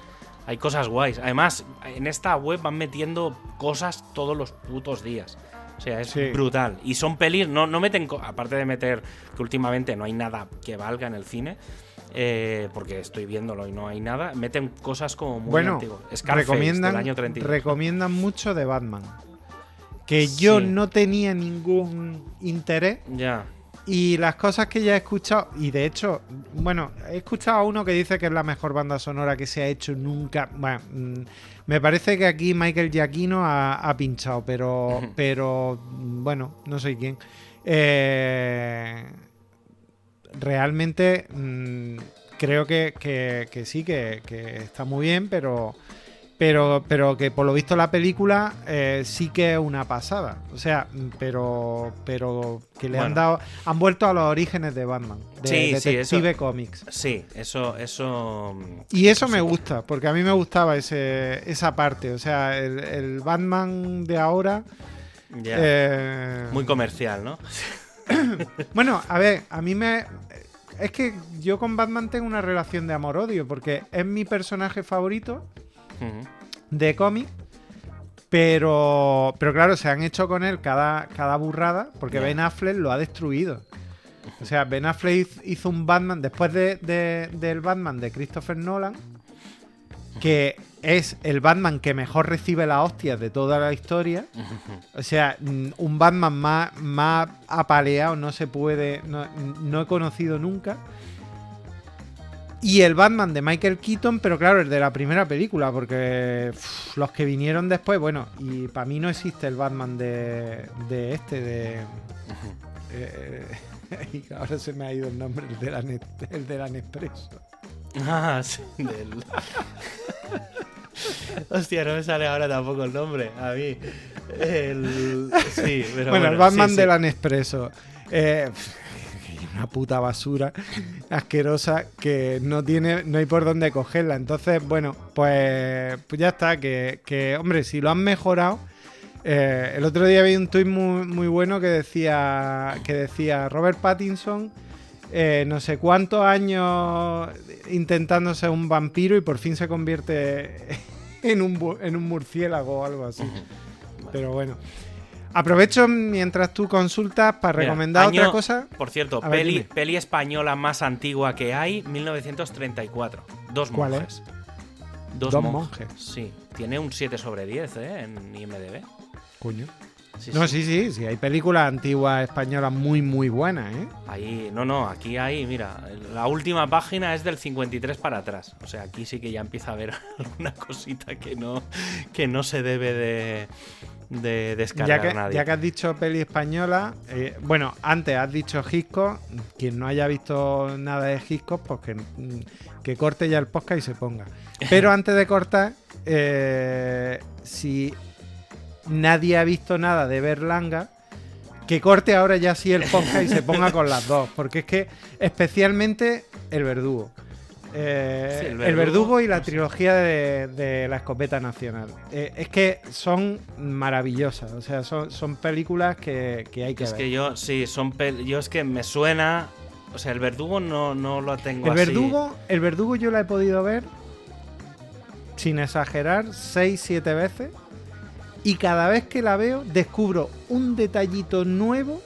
Hay cosas guays. Además, en esta web van metiendo cosas todos los putos días. O sea, es Sí. brutal. Y son pelis, no, no meten, aparte de meter que últimamente no hay nada que valga en el cine, eh, porque estoy viéndolo y no hay nada, meten cosas como muy bueno, antiguas. Scarface recomiendan, del año 32. recomiendan mucho de Batman. Que yo no tenía ningún interés. Ya. Y las cosas que ya he escuchado, y de hecho, bueno, he escuchado a uno que dice que es la mejor banda sonora que se ha hecho nunca. Bueno, mm, me parece que aquí Michael Giacchino ha, ha pinchado, pero, pero bueno, no sé quién. Eh, realmente mm, creo que, que- que sí, que, que está muy bien, pero, pero, pero que por lo visto la película eh, sí que es una pasada. O sea, pero, pero que le han dado, han vuelto a los orígenes de Batman, de Sí, sí, Detective eso- Comics. Sí, eso, eso. Y eso me sí. gusta, porque a mí me gustaba ese, esa parte. O sea, el, el Batman de ahora. Eh, Muy comercial, ¿no? Bueno, a ver, a mí me. Es que yo con Batman tengo una relación de amor-odio, porque es mi personaje favorito de cómic. Pero, pero claro, se han hecho con él cada, cada burrada, porque. Ben Affleck lo ha destruido. O sea, Ben Affleck hiz- hizo un Batman después de, de- del Batman de Christopher Nolan, que es el Batman que mejor recibe las hostias de toda la historia. O sea, mm, un Batman más, más apaleado no se puede, no, no he conocido nunca. Y el Batman de Michael Keaton, pero claro, el de la primera película, porque los que vinieron después, bueno, y para mí no existe el Batman de, de este, de... eh, y ahora se me ha ido el nombre, el de la, Net- el de la Nespresso. Ah, sí, del... Hostia, no me sale ahora tampoco el nombre. A mí. El... Sí, pero bueno, el sí, Batman sí. de la Nespresso. Eh, una puta basura asquerosa que no tiene, no hay por dónde cogerla. Entonces, bueno, pues, pues ya está. Que, que, hombre, si lo han mejorado. eh, el otro día vi un tuit muy, muy bueno que decía que decía Robert Pattinson. Eh, no sé cuántos años intentando ser un vampiro y por fin se convierte en un, en un murciélago o algo así. Pero bueno. Aprovecho mientras tú consultas para Mira, recomendar año- otra cosa. Por cierto, ver, peli, peli española más antigua que hay, 1934. Dos ¿Cuál monjes. Dos, Dos monjes. monjes. Sí, tiene un 7 sobre 10 ¿eh? en IMDb. Coño. Sí, No, sí. sí, sí, sí. Hay películas antiguas españolas muy, muy buenas, ¿eh? Ahí, no, no, aquí hay, mira, la última página es del 53 para atrás. O sea, aquí sí que ya empieza a haber alguna cosita que no, que no se debe de, de Ya descargar que, nadie. ya que has dicho peli española, eh, bueno, antes has dicho Hitchcock. Quien no haya visto nada de Hitchcock, pues que, mm, que corte ya el podcast y se ponga. Pero antes de cortar, eh, si nadie ha visto nada de Berlanga, que corte ahora ya sí el podcast y se ponga con las dos. Porque es que, especialmente, el verdugo. Eh, Sí, el, El verdugo, y la trilogía de, de la escopeta nacional. Eh, es que son maravillosas. O sea, son, son películas que, que hay que Es ver. que yo, sí, son yo es que me suena, o sea, el verdugo no, no lo tengo el así. verdugo, el verdugo yo la he podido ver, sin exagerar, 6-7 veces. Y cada vez que la veo, descubro un detallito nuevo,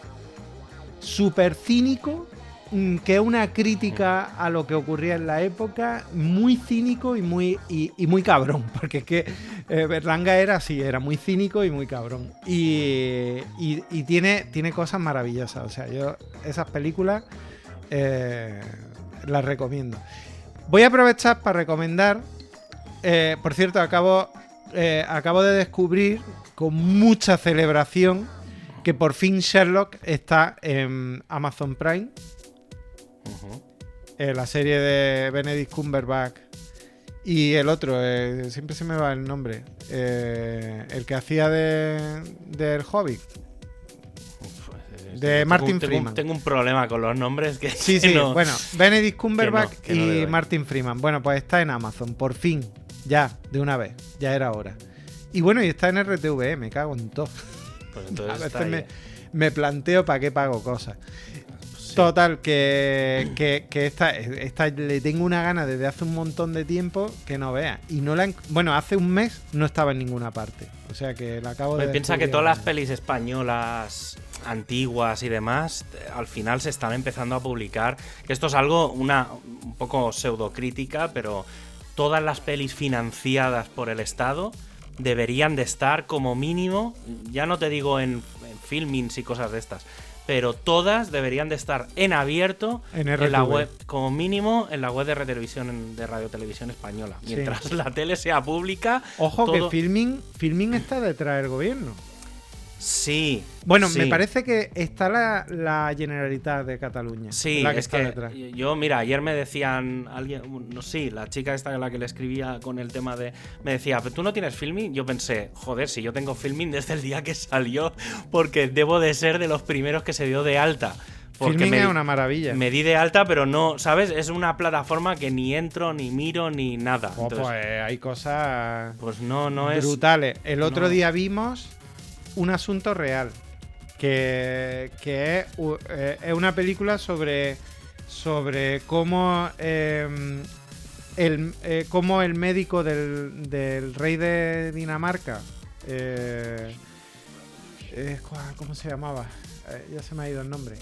súper cínico, mm, que es una crítica a lo que ocurría en la época, muy cínico y muy, y, muy cabrón. Porque es que eh, Berlanga era así, era muy cínico y muy cabrón. Y, y- y tiene, tiene cosas maravillosas. O sea, yo esas películas eh, las recomiendo. Voy a aprovechar para recomendar. eh, por cierto, acabo, eh, acabo de descubrir con mucha celebración que por fin Sherlock está en Amazon Prime. Eh, la serie de Benedict Cumberbatch. Y el otro, eh, siempre se me va el nombre. el que hacía de del Hobbit. Uf, De Martin tengo, Freeman. Tengo un problema con los nombres que Sí, sí, no- bueno, Benedict Cumberbatch que no le y. Martin Freeman. Bueno, pues está en Amazon, por fin. Ya, de una vez. Ya era hora. Y bueno, y está en RTV, me cago en todo. Pues A entonces veces está ahí. me, me planteo para qué pago cosas. Total, que, que, que esta, esta le tengo una gana desde hace un montón de tiempo que no vea. Y no la en- bueno, hace un mes no estaba en ninguna parte. O sea que la acabo de Pues piensa que todas las pelis españolas antiguas y demás, al final se están empezando a publicar. Que esto es algo, una un poco pseudocrítica, pero todas las pelis financiadas por el Estado deberían de estar como mínimo, ya no te digo en, en filmings y cosas de estas, pero todas deberían de estar en abierto En la web, como mínimo en la web de Televisión de Radio Televisión Española. Sí. Mientras la tele sea pública, Ojo todo- que Filming, Filming está detrás del gobierno. Sí. Bueno, sí. me parece que está la, la Generalitat de Cataluña. Sí, la que es está que detrás. yo, mira, ayer me decían, alguien, no sí, la chica esta a la que le escribía con el tema de, me decía, pero tú no tienes filming, yo pensé, joder, si yo tengo filming desde el día que salió, porque debo de ser de los primeros que se dio de alta. Porque Filming me, es una maravilla. me di de alta, pero no, ¿sabes? Es una plataforma que ni entro, ni miro, ni nada. Oh, Entonces, pues hay cosas pues no, no es... brutales. El otro no. día vimos un asunto real. Que, que eh, es una película sobre, sobre cómo, eh, el, eh, cómo el médico del, del rey de Dinamarca. eh, eh, ¿cuál- ¿Cómo se llamaba? Ya se me ha ido el nombre.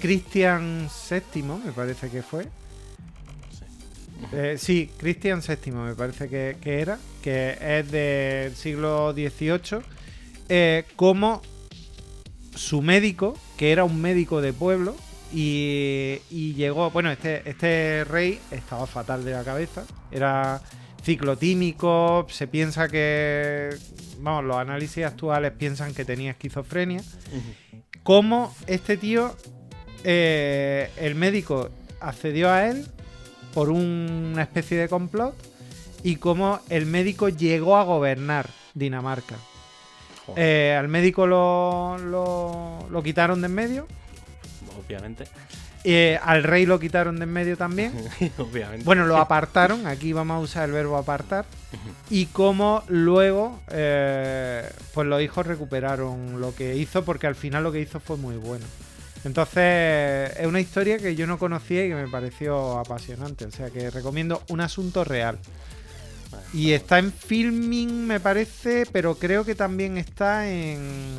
Cristian VII, me parece que fue. Sí, Cristian VII me parece que, que era, que es del siglo XVIII, eh, como su médico, que era un médico de pueblo, y, y llegó, bueno, este, este rey estaba fatal de la cabeza, era ciclotímico, se piensa que, vamos, los análisis actuales piensan que tenía esquizofrenia, Ujú. cómo este tío, eh, el médico accedió a él por una especie de complot y cómo el médico llegó a gobernar Dinamarca. Eh, al médico lo, lo- lo quitaron de en medio, obviamente. eh, al rey lo quitaron de en medio también. obviamente. Bueno, lo apartaron, aquí vamos a usar el verbo apartar. Y cómo luego, eh, pues los hijos recuperaron lo que hizo, porque al final lo que hizo fue muy bueno. Entonces, es una historia que yo no conocía y que me pareció apasionante. O sea, que recomiendo un asunto real. Y está en filming, me parece, pero creo que también está en.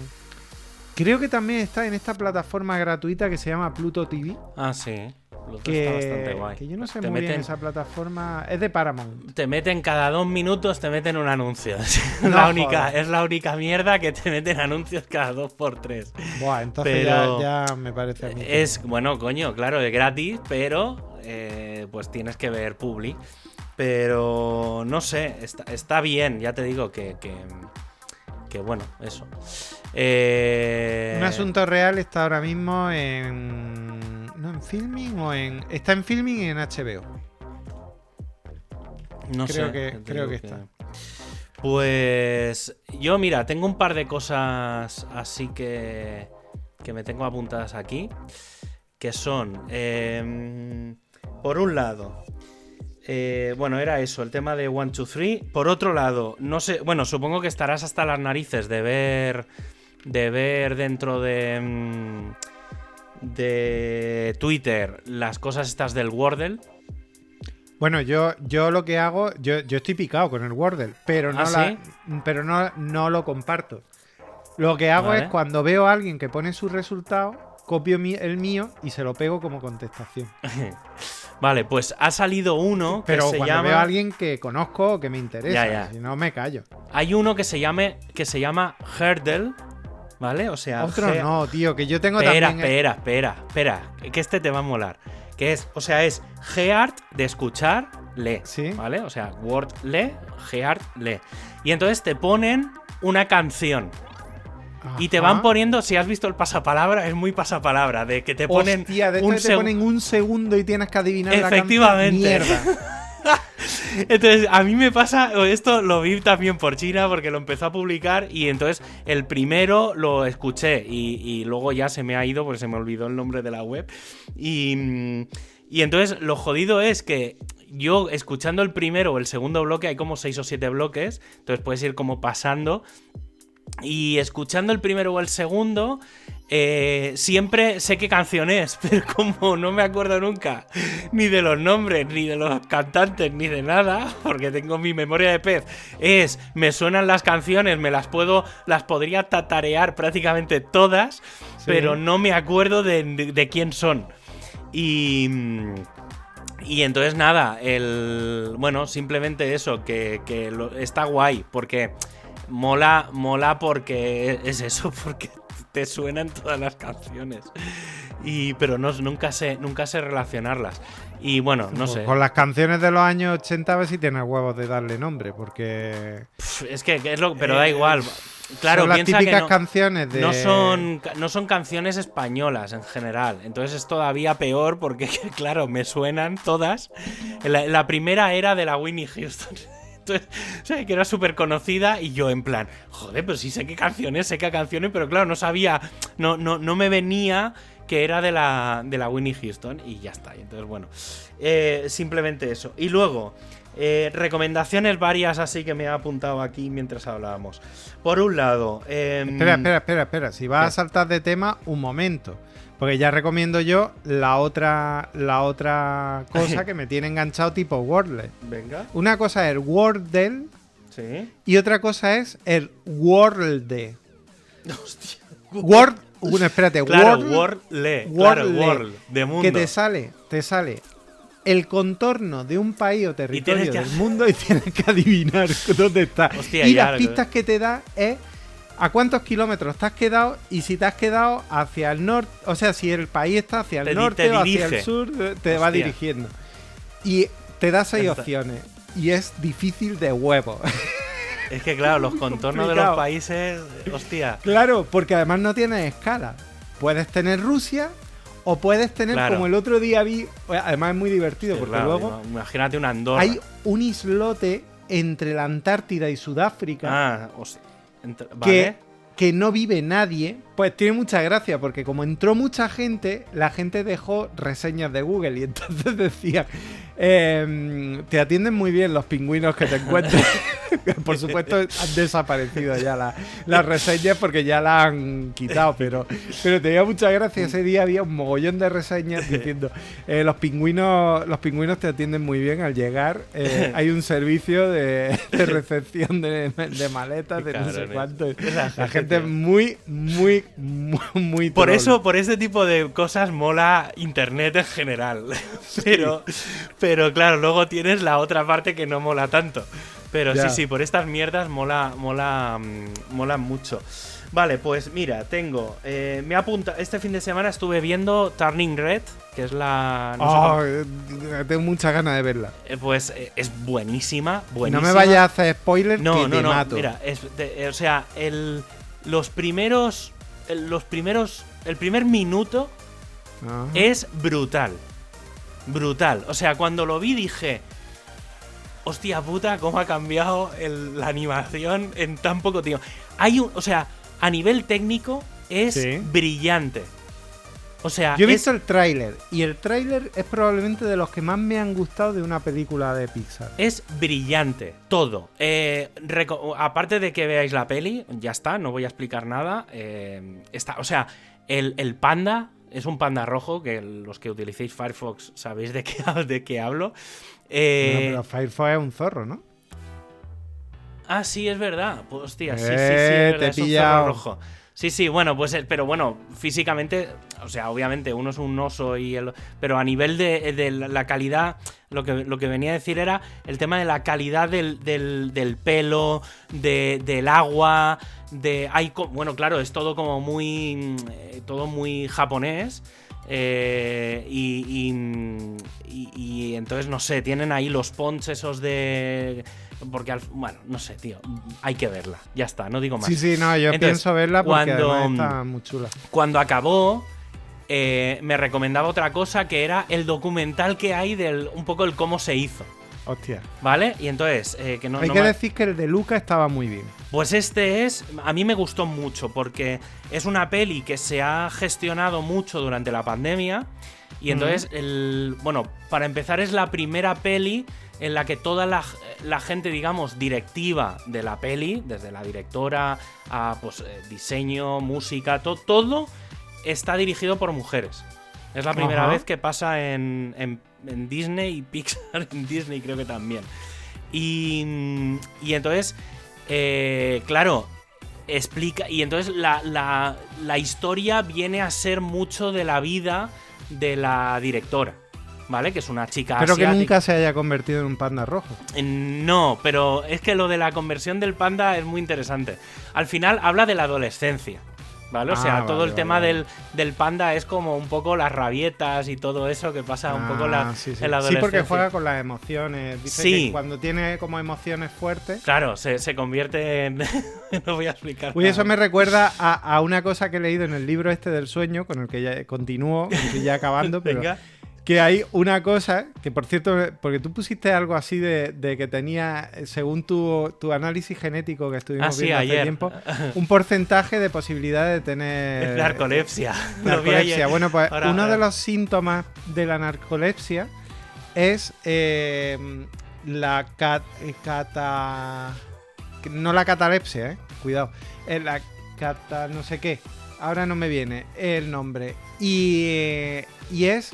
Creo que también está en esta plataforma gratuita que se llama Pluto TV. Ah, sí. Pluto está bastante Que, guay. que yo no sé Te muy bien esa plataforma. Es de Paramount. Te meten cada dos minutos, te meten un anuncio. No la única, es la única mierda que te meten anuncios cada dos por tres. Buah, entonces Pero- ya, ya me parece a mí. Es, bueno, coño, claro, es gratis, pero eh, pues tienes que ver Publi. Pero no sé, está, está bien, ya te digo que, que, que bueno, eso. Eh, Un asunto real está ahora mismo en. ¿No en filming o en.? Está en filming y en HBO. No creo sé, que- creo que está. Pues yo, mira, tengo un par de cosas así que, que me tengo apuntadas aquí. Que son, em, por un lado, eh, bueno, era eso, el tema de One, Two, Three. Por otro lado, no sé, bueno, supongo que estarás hasta las narices de ver, de ver dentro de, mm, de Twitter las cosas estas del Wordle. Bueno, yo, yo lo que hago. Yo, yo estoy picado con el Wordle, pero no, ¿Ah, la- sí? pero no, no lo comparto. Lo que hago Vale. es cuando veo a alguien que pone su resultado, copio mi- el mío y se lo pego como contestación. Vale, pues ha salido uno que Pero se cuando llama. veo a alguien que conozco o que me interesa, Ya, ya. si no me callo. Hay uno que se llame que se llama Hurdle, ¿vale? O sea, Otro G- no, tío, que yo tengo Espera, también. espera, espera, espera, que este te va a molar. Que es, o sea, es Geart de escuchar, le, Sí. ¿vale? O sea, Word le, Geart le. Y entonces te ponen una canción y te van poniendo, si has visto el pasapalabra, es muy pasapalabra, de que te ponen Hostia, de un que te segu- ponen un segundo y tienes que adivinar la Efectivamente. canción. Mierda. Entonces, a mí me pasa, esto lo vi también por China porque lo empezó a publicar y entonces el primero lo escuché y, y luego ya se me ha ido porque se me olvidó el nombre de la web. Y, y entonces lo jodido es que yo escuchando el primero o el segundo bloque, hay como seis o siete bloques, entonces puedes ir como pasando Y escuchando el primero o el segundo, eh, siempre sé qué canción es, pero como no me acuerdo nunca ni de los nombres, ni de los cantantes, ni de nada, porque tengo mi memoria de pez, es, me suenan las canciones, me las puedo, las podría tatarear prácticamente todas, pero no me acuerdo de, quién son. Y... Y entonces nada, el... Bueno, simplemente eso, que, está guay, porque mola, mola porque es eso, porque te suenan todas las canciones. Y, pero no, nunca, sé, nunca sé relacionarlas. Y bueno, no sé. Con las canciones de los años 80 a ver si tienes huevos de darle nombre, porque... es que es lo... Pero da eh, igual. Claro, son las típicas canciones de... No son, no son canciones españolas en general. Entonces es todavía peor porque, claro, me suenan todas. la primera era de la Winnie Houston. o sea, que era súper conocida y yo en plan, joder, pero sí sé qué canciones, sé qué canciones, pero claro, no sabía, no, no, no me venía que era de la, de la Winnie Houston y ya está. entonces, bueno, eh, simplemente eso. Y luego, eh, recomendaciones varias así que me ha apuntado aquí mientras hablábamos. Por un lado... Em, espera, espera, espera, espera. Si vas a saltar de tema, un momento. Porque ya recomiendo yo la otra, la otra cosa que me tiene enganchado tipo Wordle. Venga. Una cosa es Wordle. Sí. Y otra cosa es el World. Hostia. Word. Bueno, espérate, claro, Wordle. Claro, de mundo. Que te sale, te sale el contorno de un país o territorio del mundo y tienes que adivinar dónde está. Hostia, y las pistas que te da es a cuántos kilómetros te has quedado y si te has quedado hacia el norte, o sea, si el país está hacia el norte o hacia el sur, te va dirigiendo. Y te da seis opciones y es difícil de huevo. Es que claro, los contornos de los países, hostia. Claro, porque además no tienes escala. Puedes tener Rusia o puedes tener como el otro día vi, además es muy divertido porque luego imagínate una Andorra. Hay un islote entre la Antártida y Sudáfrica. Ah, hostia que, que no vive nadie, pues tiene mucha gracia, porque como entró mucha gente, la gente dejó reseñas de Google y entonces decía, em, te atienden muy bien los pingüinos que te encuentras. Por supuesto, han desaparecido ya las reseñas porque ya la han quitado, pero, pero tenía mucha gracia. Ese día había un mogollón de reseñas diciendo: eh, los, pingüinos, los pingüinos te atienden muy bien al llegar. Eh, hay un servicio de, recepción de, maletas, de no sé cuánto. La, gente es muy, muy, muy, muy. Por eso, por ese tipo de cosas mola Internet en general. pero, pero claro, luego tienes la otra parte que no mola tanto. Pero sí, sí, por estas mierdas mola, mola, mm, mola mucho. Vale, pues mira, tengo. Eh, me apunta. Este fin de semana estuve viendo Turning Red, que es la. Oh, eh, tengo muchas ganas de verla. Eh, pues es buenísima, buenísima. No me vayas a hacer spoiler, no, que no, no. mato. Mira, o sea, el, los primeros. los primeros. El primer minuto es brutal. Brutal. O sea, cuando lo vi dije hostia puta, cómo ha cambiado la animación en tan poco tiempo. Hay un, o sea, a nivel técnico es brillante. O sea, yo he visto el tráiler y el tráiler es probablemente de los que más me han gustado de una película de Pixar. Es brillante, todo. Eh, aparte de que veáis la peli, ya está, no voy a explicar nada. Eh, está, o sea, el, el, panda es un panda rojo, que los que utilicéis Firefox sabéis de qué, de qué hablo. Eh, pero Firefox es un zorro, ¿no? Ah, sí, es verdad. Hostia, sí, sí, sí, eh, es, un zorro rojo. Sí, sí, bueno, pues, eh, pero bueno, físicamente, o sea, obviamente uno es un oso y el, pero a nivel de, la calidad, lo que, lo que venía a decir era el tema de la calidad del, del, pelo, del agua, de, hay, bueno, claro, es todo como muy, todo muy japonés. Eh, y, y, entonces, no sé, tienen ahí los ponts esos de... Porque, al, bueno, no sé, tío, hay que verla. Ya está, no digo más. Sí, sí, no, yo pienso verla porque cuando, está muy chula. Cuando acabó, eh, me recomendaba otra cosa que era el documental que hay del un poco el cómo se hizo. Hostia. ¿Vale? Y entonces, eh, que no. Hay que decir que el de Luca estaba muy bien. Pues este es. A mí me gustó mucho porque es una peli que se ha gestionado mucho durante la pandemia. Y entonces, el, bueno, para empezar, es la primera peli en la que toda la. la gente, digamos, directiva de la peli, desde la directora a pues, eh, diseño, música, to- todo está dirigido por mujeres. Es la primera Ajá. vez que pasa en, en- en Disney y Pixar en Disney creo que también. Y, y entonces, eh, claro, explica. Y entonces la, la- la historia viene a ser mucho de la vida de la directora. ¿Vale? Que es una chica Pero que nunca se haya convertido en un panda rojo. Eh, No, pero es que lo de la conversión del panda es muy interesante. Al final habla de la adolescencia. ¿Vale? O Ah, sea, vale, todo el vale, tema vale. Del, del panda es como un poco las rabietas y todo eso que pasa un poco la, Ah, sí, sí. en la Sí, porque adolescencia. juega con las emociones. Dice Sí. que cuando tiene como emociones fuertes. Claro, se, se convierte en. no voy a explicar. Uy, nada. eso me recuerda a, a una cosa que he leído en el libro este del sueño, con el que ya continúo, estoy ya acabando, pero Venga. Que hay una cosa, que por cierto, porque tú pusiste algo así de, de que tenía, eh, según tu, tu análisis genético que estuvimos Ah, sí, viendo hace tiempo, un porcentaje de posibilidad de tener... narcolepsia. Narcolepsia. Bueno, pues Ahora, uno ahora. de los síntomas de la narcolepsia es eh, la cat- eh, cata... No la catalepsia, eh. Cuidado. Es la cata... no sé qué. Ahora no me viene el nombre. Y, eh, y es...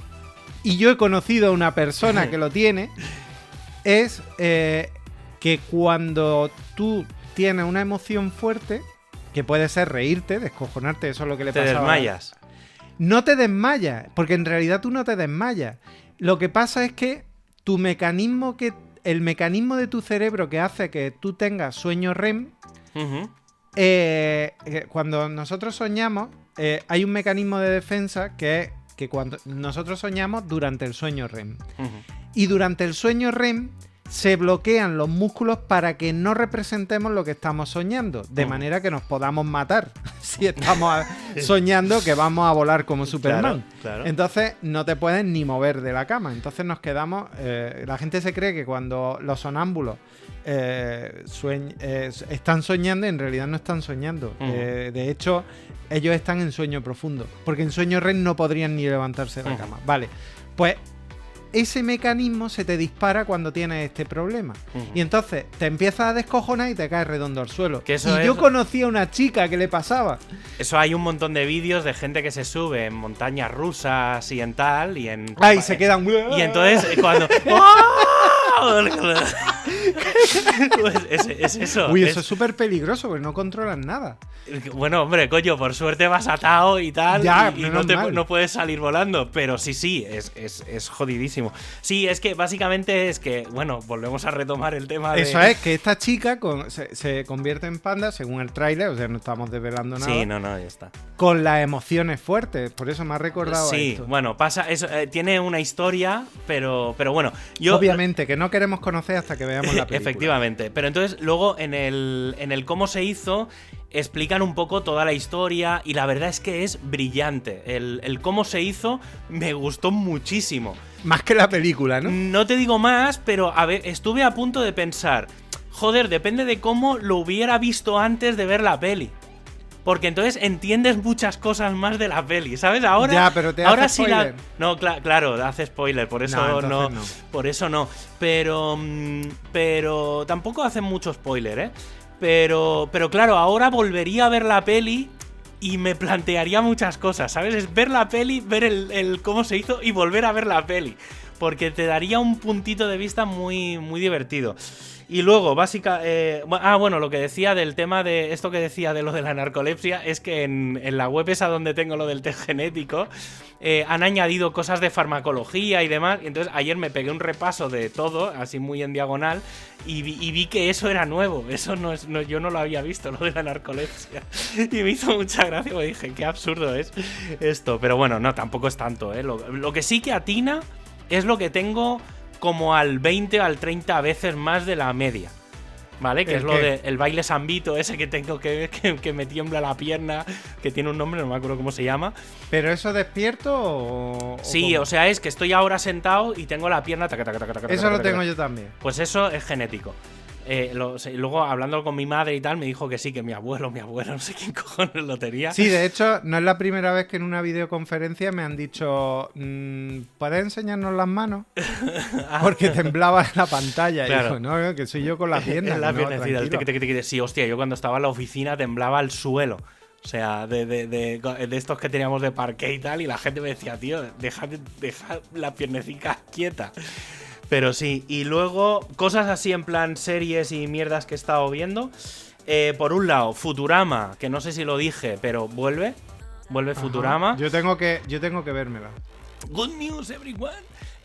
Y yo he conocido a una persona que lo tiene. Es eh, que cuando tú tienes una emoción fuerte, que puede ser reírte, descojonarte, eso es lo que le Te pasaba desmayas. no te desmayas, porque en realidad tú no te desmayas. Lo que pasa es que tu mecanismo que el mecanismo de tu cerebro que hace que tú tengas sueño REM, eh, eh, cuando nosotros soñamos, eh, hay un mecanismo de defensa que es que cuando nosotros soñamos durante el sueño REM. Y durante el sueño REM se bloquean los músculos para que no representemos lo que estamos soñando, de manera que nos podamos matar si estamos soñando que vamos a volar como Superman. Claro, claro. Entonces no te puedes ni mover de la cama. Entonces nos quedamos. eh, la gente se cree que cuando los sonámbulos eh, sueñ- eh, están soñando, en realidad no están soñando. Eh, de hecho, ellos están en sueño profundo. Porque en sueño REM no podrían ni levantarse de la cama. Vale. Pues ese mecanismo se te dispara cuando tienes este problema. Y entonces te empiezas a descojonar y te caes redondo al suelo. Que eso y yo conocí a una chica que le pasaba. Eso hay un montón de vídeos de gente que se sube en montañas rusas y en tal. Y en. Ay, se quedan. Y entonces cuando. pues es, es eso. Uy, es- eso es súper peligroso porque no controlan nada. Bueno, hombre, coño, por suerte vas atado y tal. Ya, y no, te- no puedes salir volando. Pero sí, sí, es, es, es jodidísimo. Sí, es que básicamente es que, bueno, volvemos a retomar el tema de. Eso es, que esta chica con- se, se convierte en panda, según el tráiler, o sea, no estamos desvelando nada, Sí, no, no, ya está. con las emociones fuertes. Por eso me ha recordado a Sí, esto. bueno, pasa. Eso, eh, tiene una historia, pero, pero bueno. Yo, Obviamente, que no queremos conocer hasta que veamos la película. Efectivamente. Pero entonces, luego en el, en el cómo se hizo, explican un poco toda la historia y la verdad es que es brillante. El, el cómo se hizo me gustó muchísimo. Más que la película, ¿no? No te digo más, pero a ver, estuve a punto de pensar, joder, depende de cómo lo hubiera visto antes de ver la peli. Porque entonces entiendes muchas cosas más de la peli, ¿sabes? Ahora, Ya, pero te ahora hace sí la. No, cla- claro, hace spoiler, por eso No, no, no. Por eso no. Pero. mm, Pero. Tampoco hace mucho spoiler, ¿eh? Pero. Pero claro, ahora volvería a ver la peli. Y me plantearía muchas cosas, ¿sabes? Es ver la peli, ver el, el cómo se hizo y volver a ver la peli. Porque te daría un puntito de vista muy, muy divertido. Y luego, básica. eh, ah, bueno, lo que decía del tema de. Esto que decía de lo de la narcolepsia es que en, en la web esa donde tengo lo del test genético. eh, han añadido cosas de farmacología y demás. Y entonces ayer me pegué un repaso de todo, así muy en diagonal. Y vi, que eso era nuevo. Eso no es. no- yo no lo había visto, lo de la narcolepsia. Y me hizo mucha gracia. porque dije, qué absurdo es esto. Pero bueno, no, tampoco es tanto, ¿eh? Lo, lo que sí que atina es lo que tengo como al 20 o al 30 veces más de la media. ¿Vale? Que ¿El es lo qué? de el baile sambito, ese que tengo que, que, que me tiembla la pierna, que tiene un nombre, no me acuerdo cómo se llama. ¿Pero eso despierto o.? Sí, cómo? o sea, es que estoy ahora sentado y tengo la pierna. taca, taca, taca, taca, Eso lo tengo yo también. Pues eso es genético. Eh, lo- y luego hablando con mi madre y tal, me dijo que sí, que mi abuelo, mi abuelo, no sé quién cojones lo tenía. Sí, de hecho, no es la primera vez que en una videoconferencia me han dicho, mm, ¿puedes enseñarnos las manos? Porque temblaba la pantalla. Y Claro. digo, no, que soy yo con las piernas. En la no, piernecita, el tranquilo". tiqui, tiqui, tiqui. Sí, hostia, yo cuando estaba en la oficina temblaba el suelo. O sea, de, de, de, de estos que teníamos de parque y tal, y la gente me decía, tío, deja, deja la piernecica quieta. Pero sí, y luego cosas así en plan series y mierdas que he estado viendo. Eh, por un lado, Futurama, que no sé si lo dije, pero vuelve. Vuelve Ajá. Futurama. Yo tengo que, yo tengo que vérmela. Good news, everyone.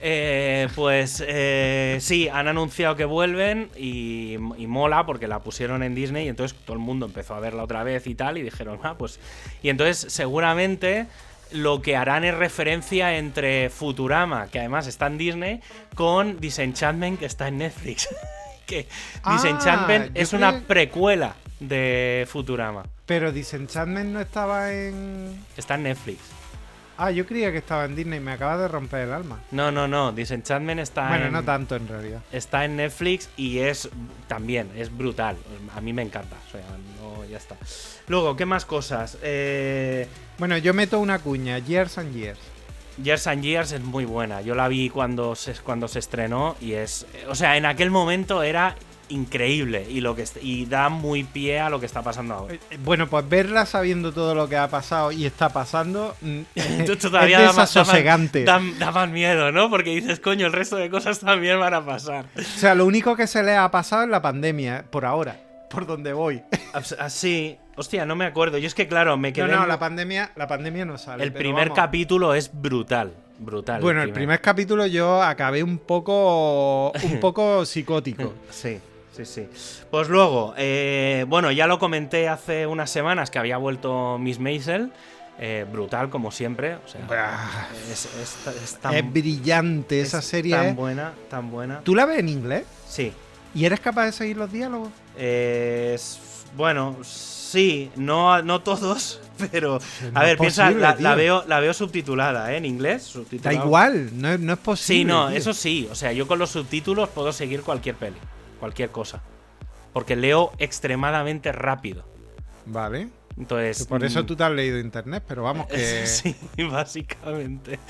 Eh, pues eh, sí, han anunciado que vuelven y, y mola porque la pusieron en Disney y entonces todo el mundo empezó a verla otra vez y tal y dijeron, ah, pues... Y entonces seguramente lo que harán es referencia entre Futurama, que además está en Disney, con Disenchantment, que está en Netflix. que Ah, Disenchantment es una precuela de Futurama. Pero Disenchantment no estaba en... Está en Netflix. Ah, yo creía que estaba en Disney. Me acaba de romper el alma. No, no, no. Disenchantment está bueno, en... no tanto en realidad. Está en Netflix y es también, es brutal. A mí me encanta. O sea, no, ya está. Luego, ¿qué más cosas? Eh, Bueno, yo meto una cuña. Years and Years. Years and Years es muy buena. Yo la vi cuando se, cuando se estrenó y es. O sea, en aquel momento era increíble y, lo que, y da muy pie a lo que está pasando ahora. Eh, eh, Bueno, pues verla sabiendo todo lo que ha pasado y está pasando mm, es todavía da más- da más- desasosegante. Da, da más miedo, ¿no? Porque dices, coño, el resto de cosas también van a pasar. O sea, lo único que se le ha pasado es la pandemia, por ahora, por donde voy. As- Así. Hostia, no me acuerdo. Yo es que, claro, me quedé. No, no, la pandemia, la pandemia no sale. el primer vamos. capítulo es brutal. Brutal. Bueno, el primer capítulo yo acabé un poco, un poco psicótico. Sí, sí, sí. Pues luego, eh, bueno, ya lo comenté hace unas semanas que había vuelto Miss Maisel. eh, brutal, como siempre. O sea, Bah. es, es- es tan, es brillante esa es serie. Tan ¿eh? buena, tan buena. ¿Tú la ves en inglés? Sí. ¿Y eres capaz de seguir los diálogos? Eh, es- bueno, sí, no, no todos, pero. no A ver, piensa, la, veo, la veo subtitulada, ¿eh? En inglés. Da igual, no, no es posible. Sí, no, tío. eso sí. O sea, yo con los subtítulos puedo seguir cualquier peli, cualquier cosa. Porque leo extremadamente rápido. Vale. Entonces. Por eso mm, tú te has leído internet, pero vamos que. Sí, básicamente.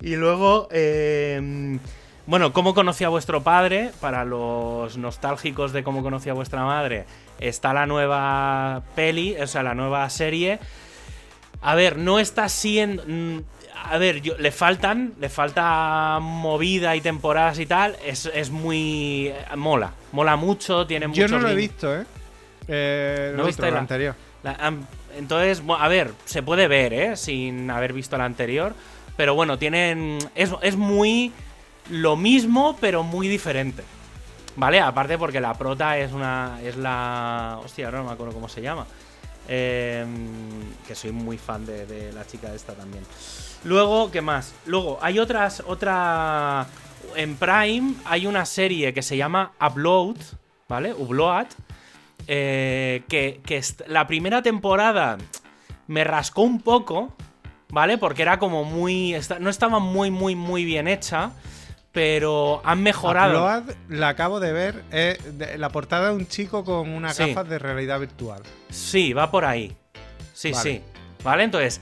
Y luego. eh, bueno, ¿cómo conocí a vuestro padre? Para los nostálgicos de cómo conocí a vuestra madre, está la nueva peli, o sea, la nueva serie. A ver, no está siendo. mm, A ver, yo, le faltan, le falta movida y temporadas y tal. Es, es muy. eh, Mola, mola mucho, tiene Yo muchos no lo he visto, ¿eh? eh ¿No otro, lo la- anterior. La- entonces, a ver, se puede ver, ¿eh? Sin haber visto la anterior. Pero bueno, tienen. Es, es muy. Lo mismo, pero muy diferente. ¿Vale? Aparte porque la prota es una. Es la. Hostia, ahora no me acuerdo cómo se llama. Eh, que soy muy fan de, la chica esta también. Luego, ¿qué más? Luego, hay otras. Otra. En Prime hay una serie que se llama Upload. ¿Vale? Upload. eh, que, que la primera temporada me rascó un poco, ¿vale? Porque era como muy. no estaba muy, muy, muy bien hecha. Pero han mejorado. Upload, la acabo de ver. De- la portada de un chico con unas Sí. gafas de realidad virtual. Sí, va por ahí. Sí, Vale. sí. ¿Vale? Entonces,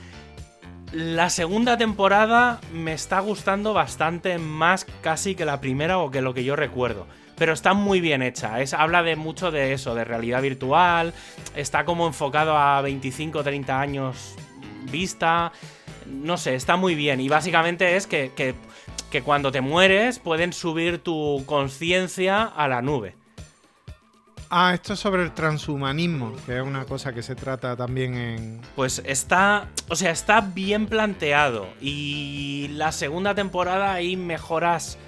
la segunda temporada me está gustando bastante más casi que la primera o que lo que yo recuerdo. Pero está muy bien hecha. Es, habla de mucho de eso, de realidad virtual. Está como enfocado a 25 30 años vista. No sé, está muy bien. Y básicamente es que, que- que cuando te mueres pueden subir tu conciencia a la nube. Ah, esto es sobre el transhumanismo, que es una cosa que se trata también en. Pues está, o sea, está bien planteado y la segunda temporada hay mejoras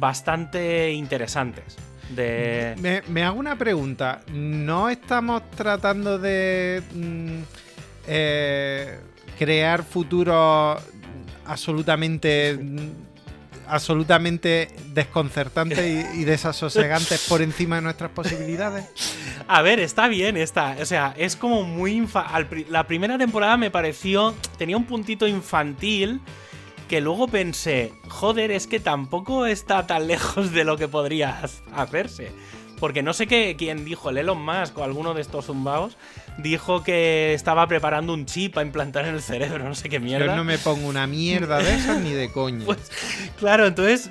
bastante interesantes. De... Me, me hago una pregunta. ¿No estamos tratando de mm, eh, crear futuros absolutamente mm, absolutamente desconcertantes y, y desasosegantes por encima de nuestras posibilidades? A ver, está bien esta, o sea, es como muy infa- la primera temporada me pareció tenía un puntito infantil que luego pensé, joder, es que tampoco está tan lejos de lo que podría hacerse. Porque no sé qué, quién dijo, el Elon Musk o alguno de estos zumbaos, dijo que estaba preparando un chip a implantar en el cerebro, no sé qué mierda. Yo no me pongo una mierda de esas ni de coña. Pues, claro, entonces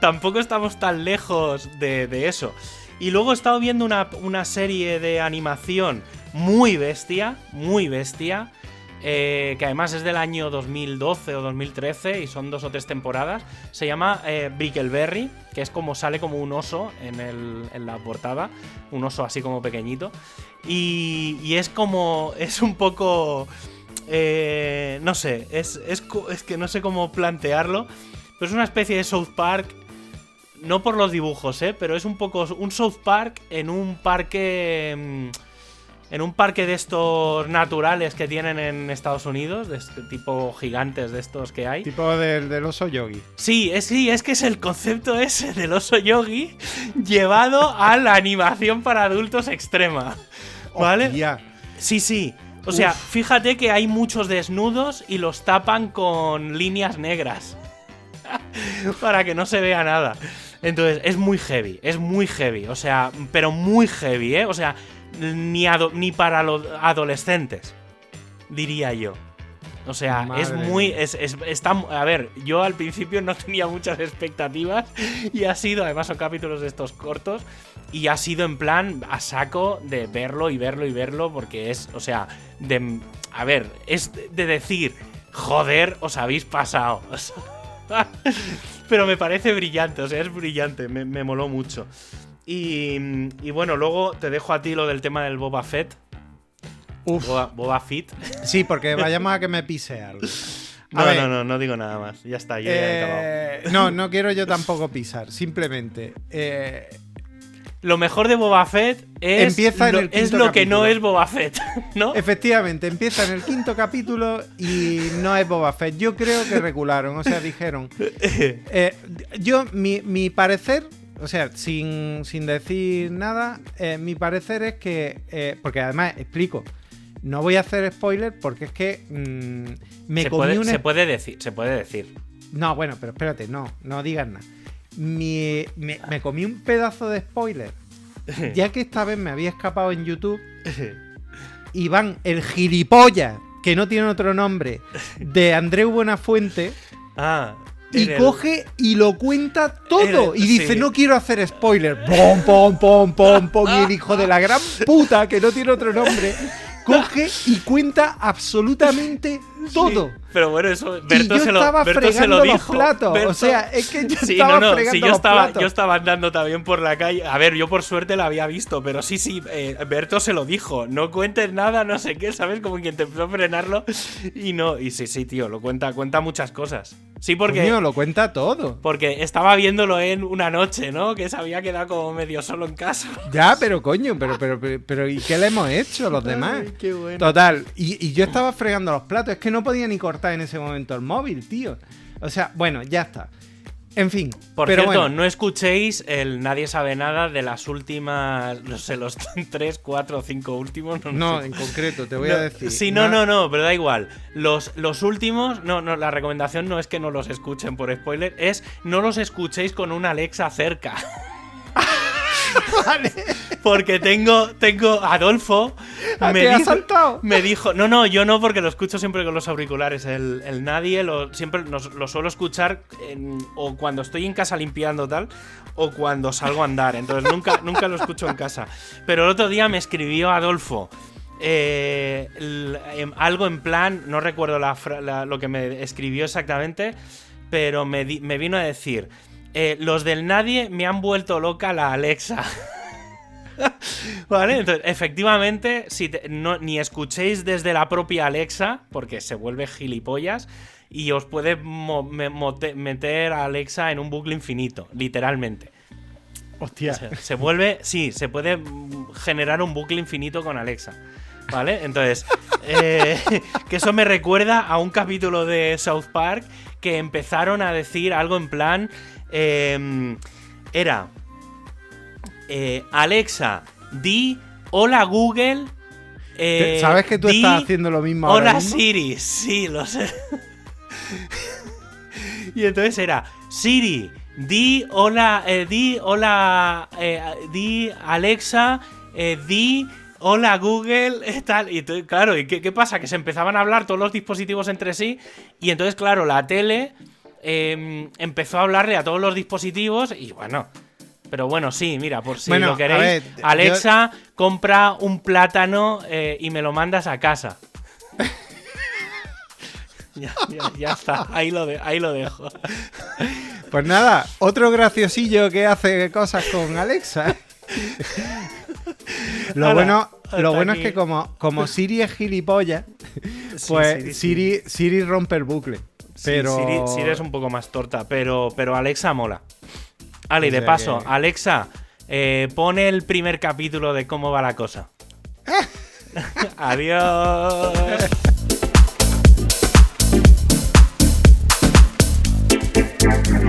tampoco estamos tan lejos de, de eso. Y luego he estado viendo una, una serie de animación muy bestia, muy bestia, eh, que además es del año 2012 o 2013 y son dos o tres temporadas. Se llama eh, que es como sale como un oso en, la portada, un oso así como pequeñito. Y, es como, es un poco... eh, no sé, es, es, es que no sé cómo plantearlo, pero es una especie de South Park no por los dibujos, ¿eh? Pero es un poco un South Park en un parque... En un parque de estos naturales que tienen en Estados Unidos, de este tipo gigantes de estos que hay. Tipo del, del oso yogi. Sí, es, sí, es que es el concepto ese del oso yogi llevado a la animación para adultos extrema. ¿Vale? Hostia. Sí, sí. O sea, fíjate que hay muchos desnudos y los tapan con líneas negras. Para que no se vea nada. Entonces, es muy heavy, es muy heavy. O sea, pero muy heavy, ¿eh? O sea, ni, para los adolescentes, diría yo. O sea, es muy. Es, es- está, a ver, yo al principio no tenía muchas expectativas y ha sido, además son capítulos de estos cortos, y ha sido en plan a saco de verlo y verlo y verlo, porque es, o sea, de. A ver, es de decir, joder, os habéis pasado. Pero me parece brillante, o sea, es brillante, me, me moló mucho. Y, y bueno, luego te dejo a ti lo del tema del Boba Fett. Uf. Boba, Boba Fett. Sí, porque vayamos a que me pise algo. No, ver, no, no, no digo nada más. Ya está, yo ya he acabado. eh, no, no quiero yo tampoco pisar. Simplemente. eh, Lo mejor de Boba Fett es, Empieza en lo, el es lo que no es Boba Fett, ¿no? efectivamente, empieza en el quinto capítulo y no es Boba Fett. Yo creo que regularon, o sea, dijeron. eh, yo, mi, mi parecer, o sea, sin, sin decir nada, eh, mi parecer es que. eh, porque además, explico. No voy a hacer spoiler porque es que mm, me se, comí puede, un se puede decir, se puede decir. No, bueno, pero espérate, no, no digas nada. Me, me comí un pedazo de spoiler. Ya que esta vez me había escapado en YouTube y van el gilipollas, que no tiene otro nombre, de Andreu Buenafuente, ah. Y el- coge y lo cuenta todo. el- y dice, sí. no quiero hacer spoiler. Pom, pom, pom, pom, pom. Y el hijo de la gran puta, que no tiene otro nombre, coge y cuenta absolutamente todo. Sí, pero bueno, eso Berto se lo, Berto se lo los dijo. platos. Berto- O sea, es que yo Sí, estaba no, no, fregando sí, yo los estaba, platos. yo estaba andando también por la calle. A ver, yo por suerte la había visto, pero sí, sí, eh, Berto se lo dijo. No cuentes nada, no sé qué, ¿sabes? Como quien te empezó a frenarlo. Y no, y sí, sí, tío, lo cuenta, cuenta muchas cosas. Sí, porque, Coño, lo cuenta todo. porque estaba viéndolo en una noche, ¿no? Que se había quedado como medio solo en casa. Ya, pero coño, pero, pero, pero, pero ¿y qué le hemos hecho los demás? Ay, qué bueno. Total, y, y yo estaba fregando los platos, es que no podía ni cortar en ese momento el móvil, tío. O sea, bueno, ya está. En fin. Por pero cierto, bueno, no escuchéis el Nadie sabe nada de las últimas, no sé, los 3, 4 o 5 últimos. No, no, sé. en concreto, te voy No, a decir. Sí, no, no, no, pero da igual. Los, los últimos, no, no, la recomendación no es que no los escuchen por spoiler, es no los escuchéis con una Alexa cerca. Vale. Porque tengo, tengo Adolfo. Ah, me ¿te has dijo- saltado? Me dijo, no, no, yo no, porque lo escucho siempre con los auriculares. El, el nadie lo, siempre nos- lo suelo escuchar en- o cuando estoy en casa limpiando tal, o cuando salgo a andar. Entonces nunca, nunca lo escucho en casa. Pero el otro día me escribió Adolfo. eh, el- em, algo en plan, no recuerdo la fra- la- lo que me escribió exactamente, pero me, di- me vino a decir, eh, los del nadie me han vuelto loca la Alexa. Vale, entonces, efectivamente, si te- no, ni escuchéis desde la propia Alexa, porque se vuelve gilipollas, y os puede mo- me- mote- meter a Alexa en un bucle infinito, literalmente. Hostia. O sea, se vuelve, sí, se puede generar un bucle infinito con Alexa. ¿Vale? Entonces, eh, que eso me recuerda a un capítulo de South Park que empezaron a decir algo en plan. eh, era. Eh, Alexa, di hola Google. eh, ¿Sabes que tú di, estás haciendo lo mismo ahora Hola mismo? Siri, sí, lo sé. y entonces era Siri, di hola, eh, di hola, di Alexa, di hola Google, tal. Y claro, ¿y qué, qué pasa? Que se empezaban a hablar todos los dispositivos entre sí. Y entonces, claro, la tele em, empezó a hablarle a todos los dispositivos. Y bueno. Pero bueno, sí, mira, por si Bueno, lo queréis. ver, Alexa, compra un plátano eh, y me lo mandas a casa. ya, ya- ya está, ahí lo, de- ahí lo dejo. Pues nada, otro graciosillo que hace cosas con Alexa. Lo bueno, lo bueno es que como, como Siri es gilipollas, pues Siri, sí. Siri, Siri rompe el bucle. Sí, Pero Siri, Siri es un poco más torta, pero, pero Alexa mola. Ale, y de paso. Alexa, eh, pone el primer capítulo de cómo va la cosa. Adiós.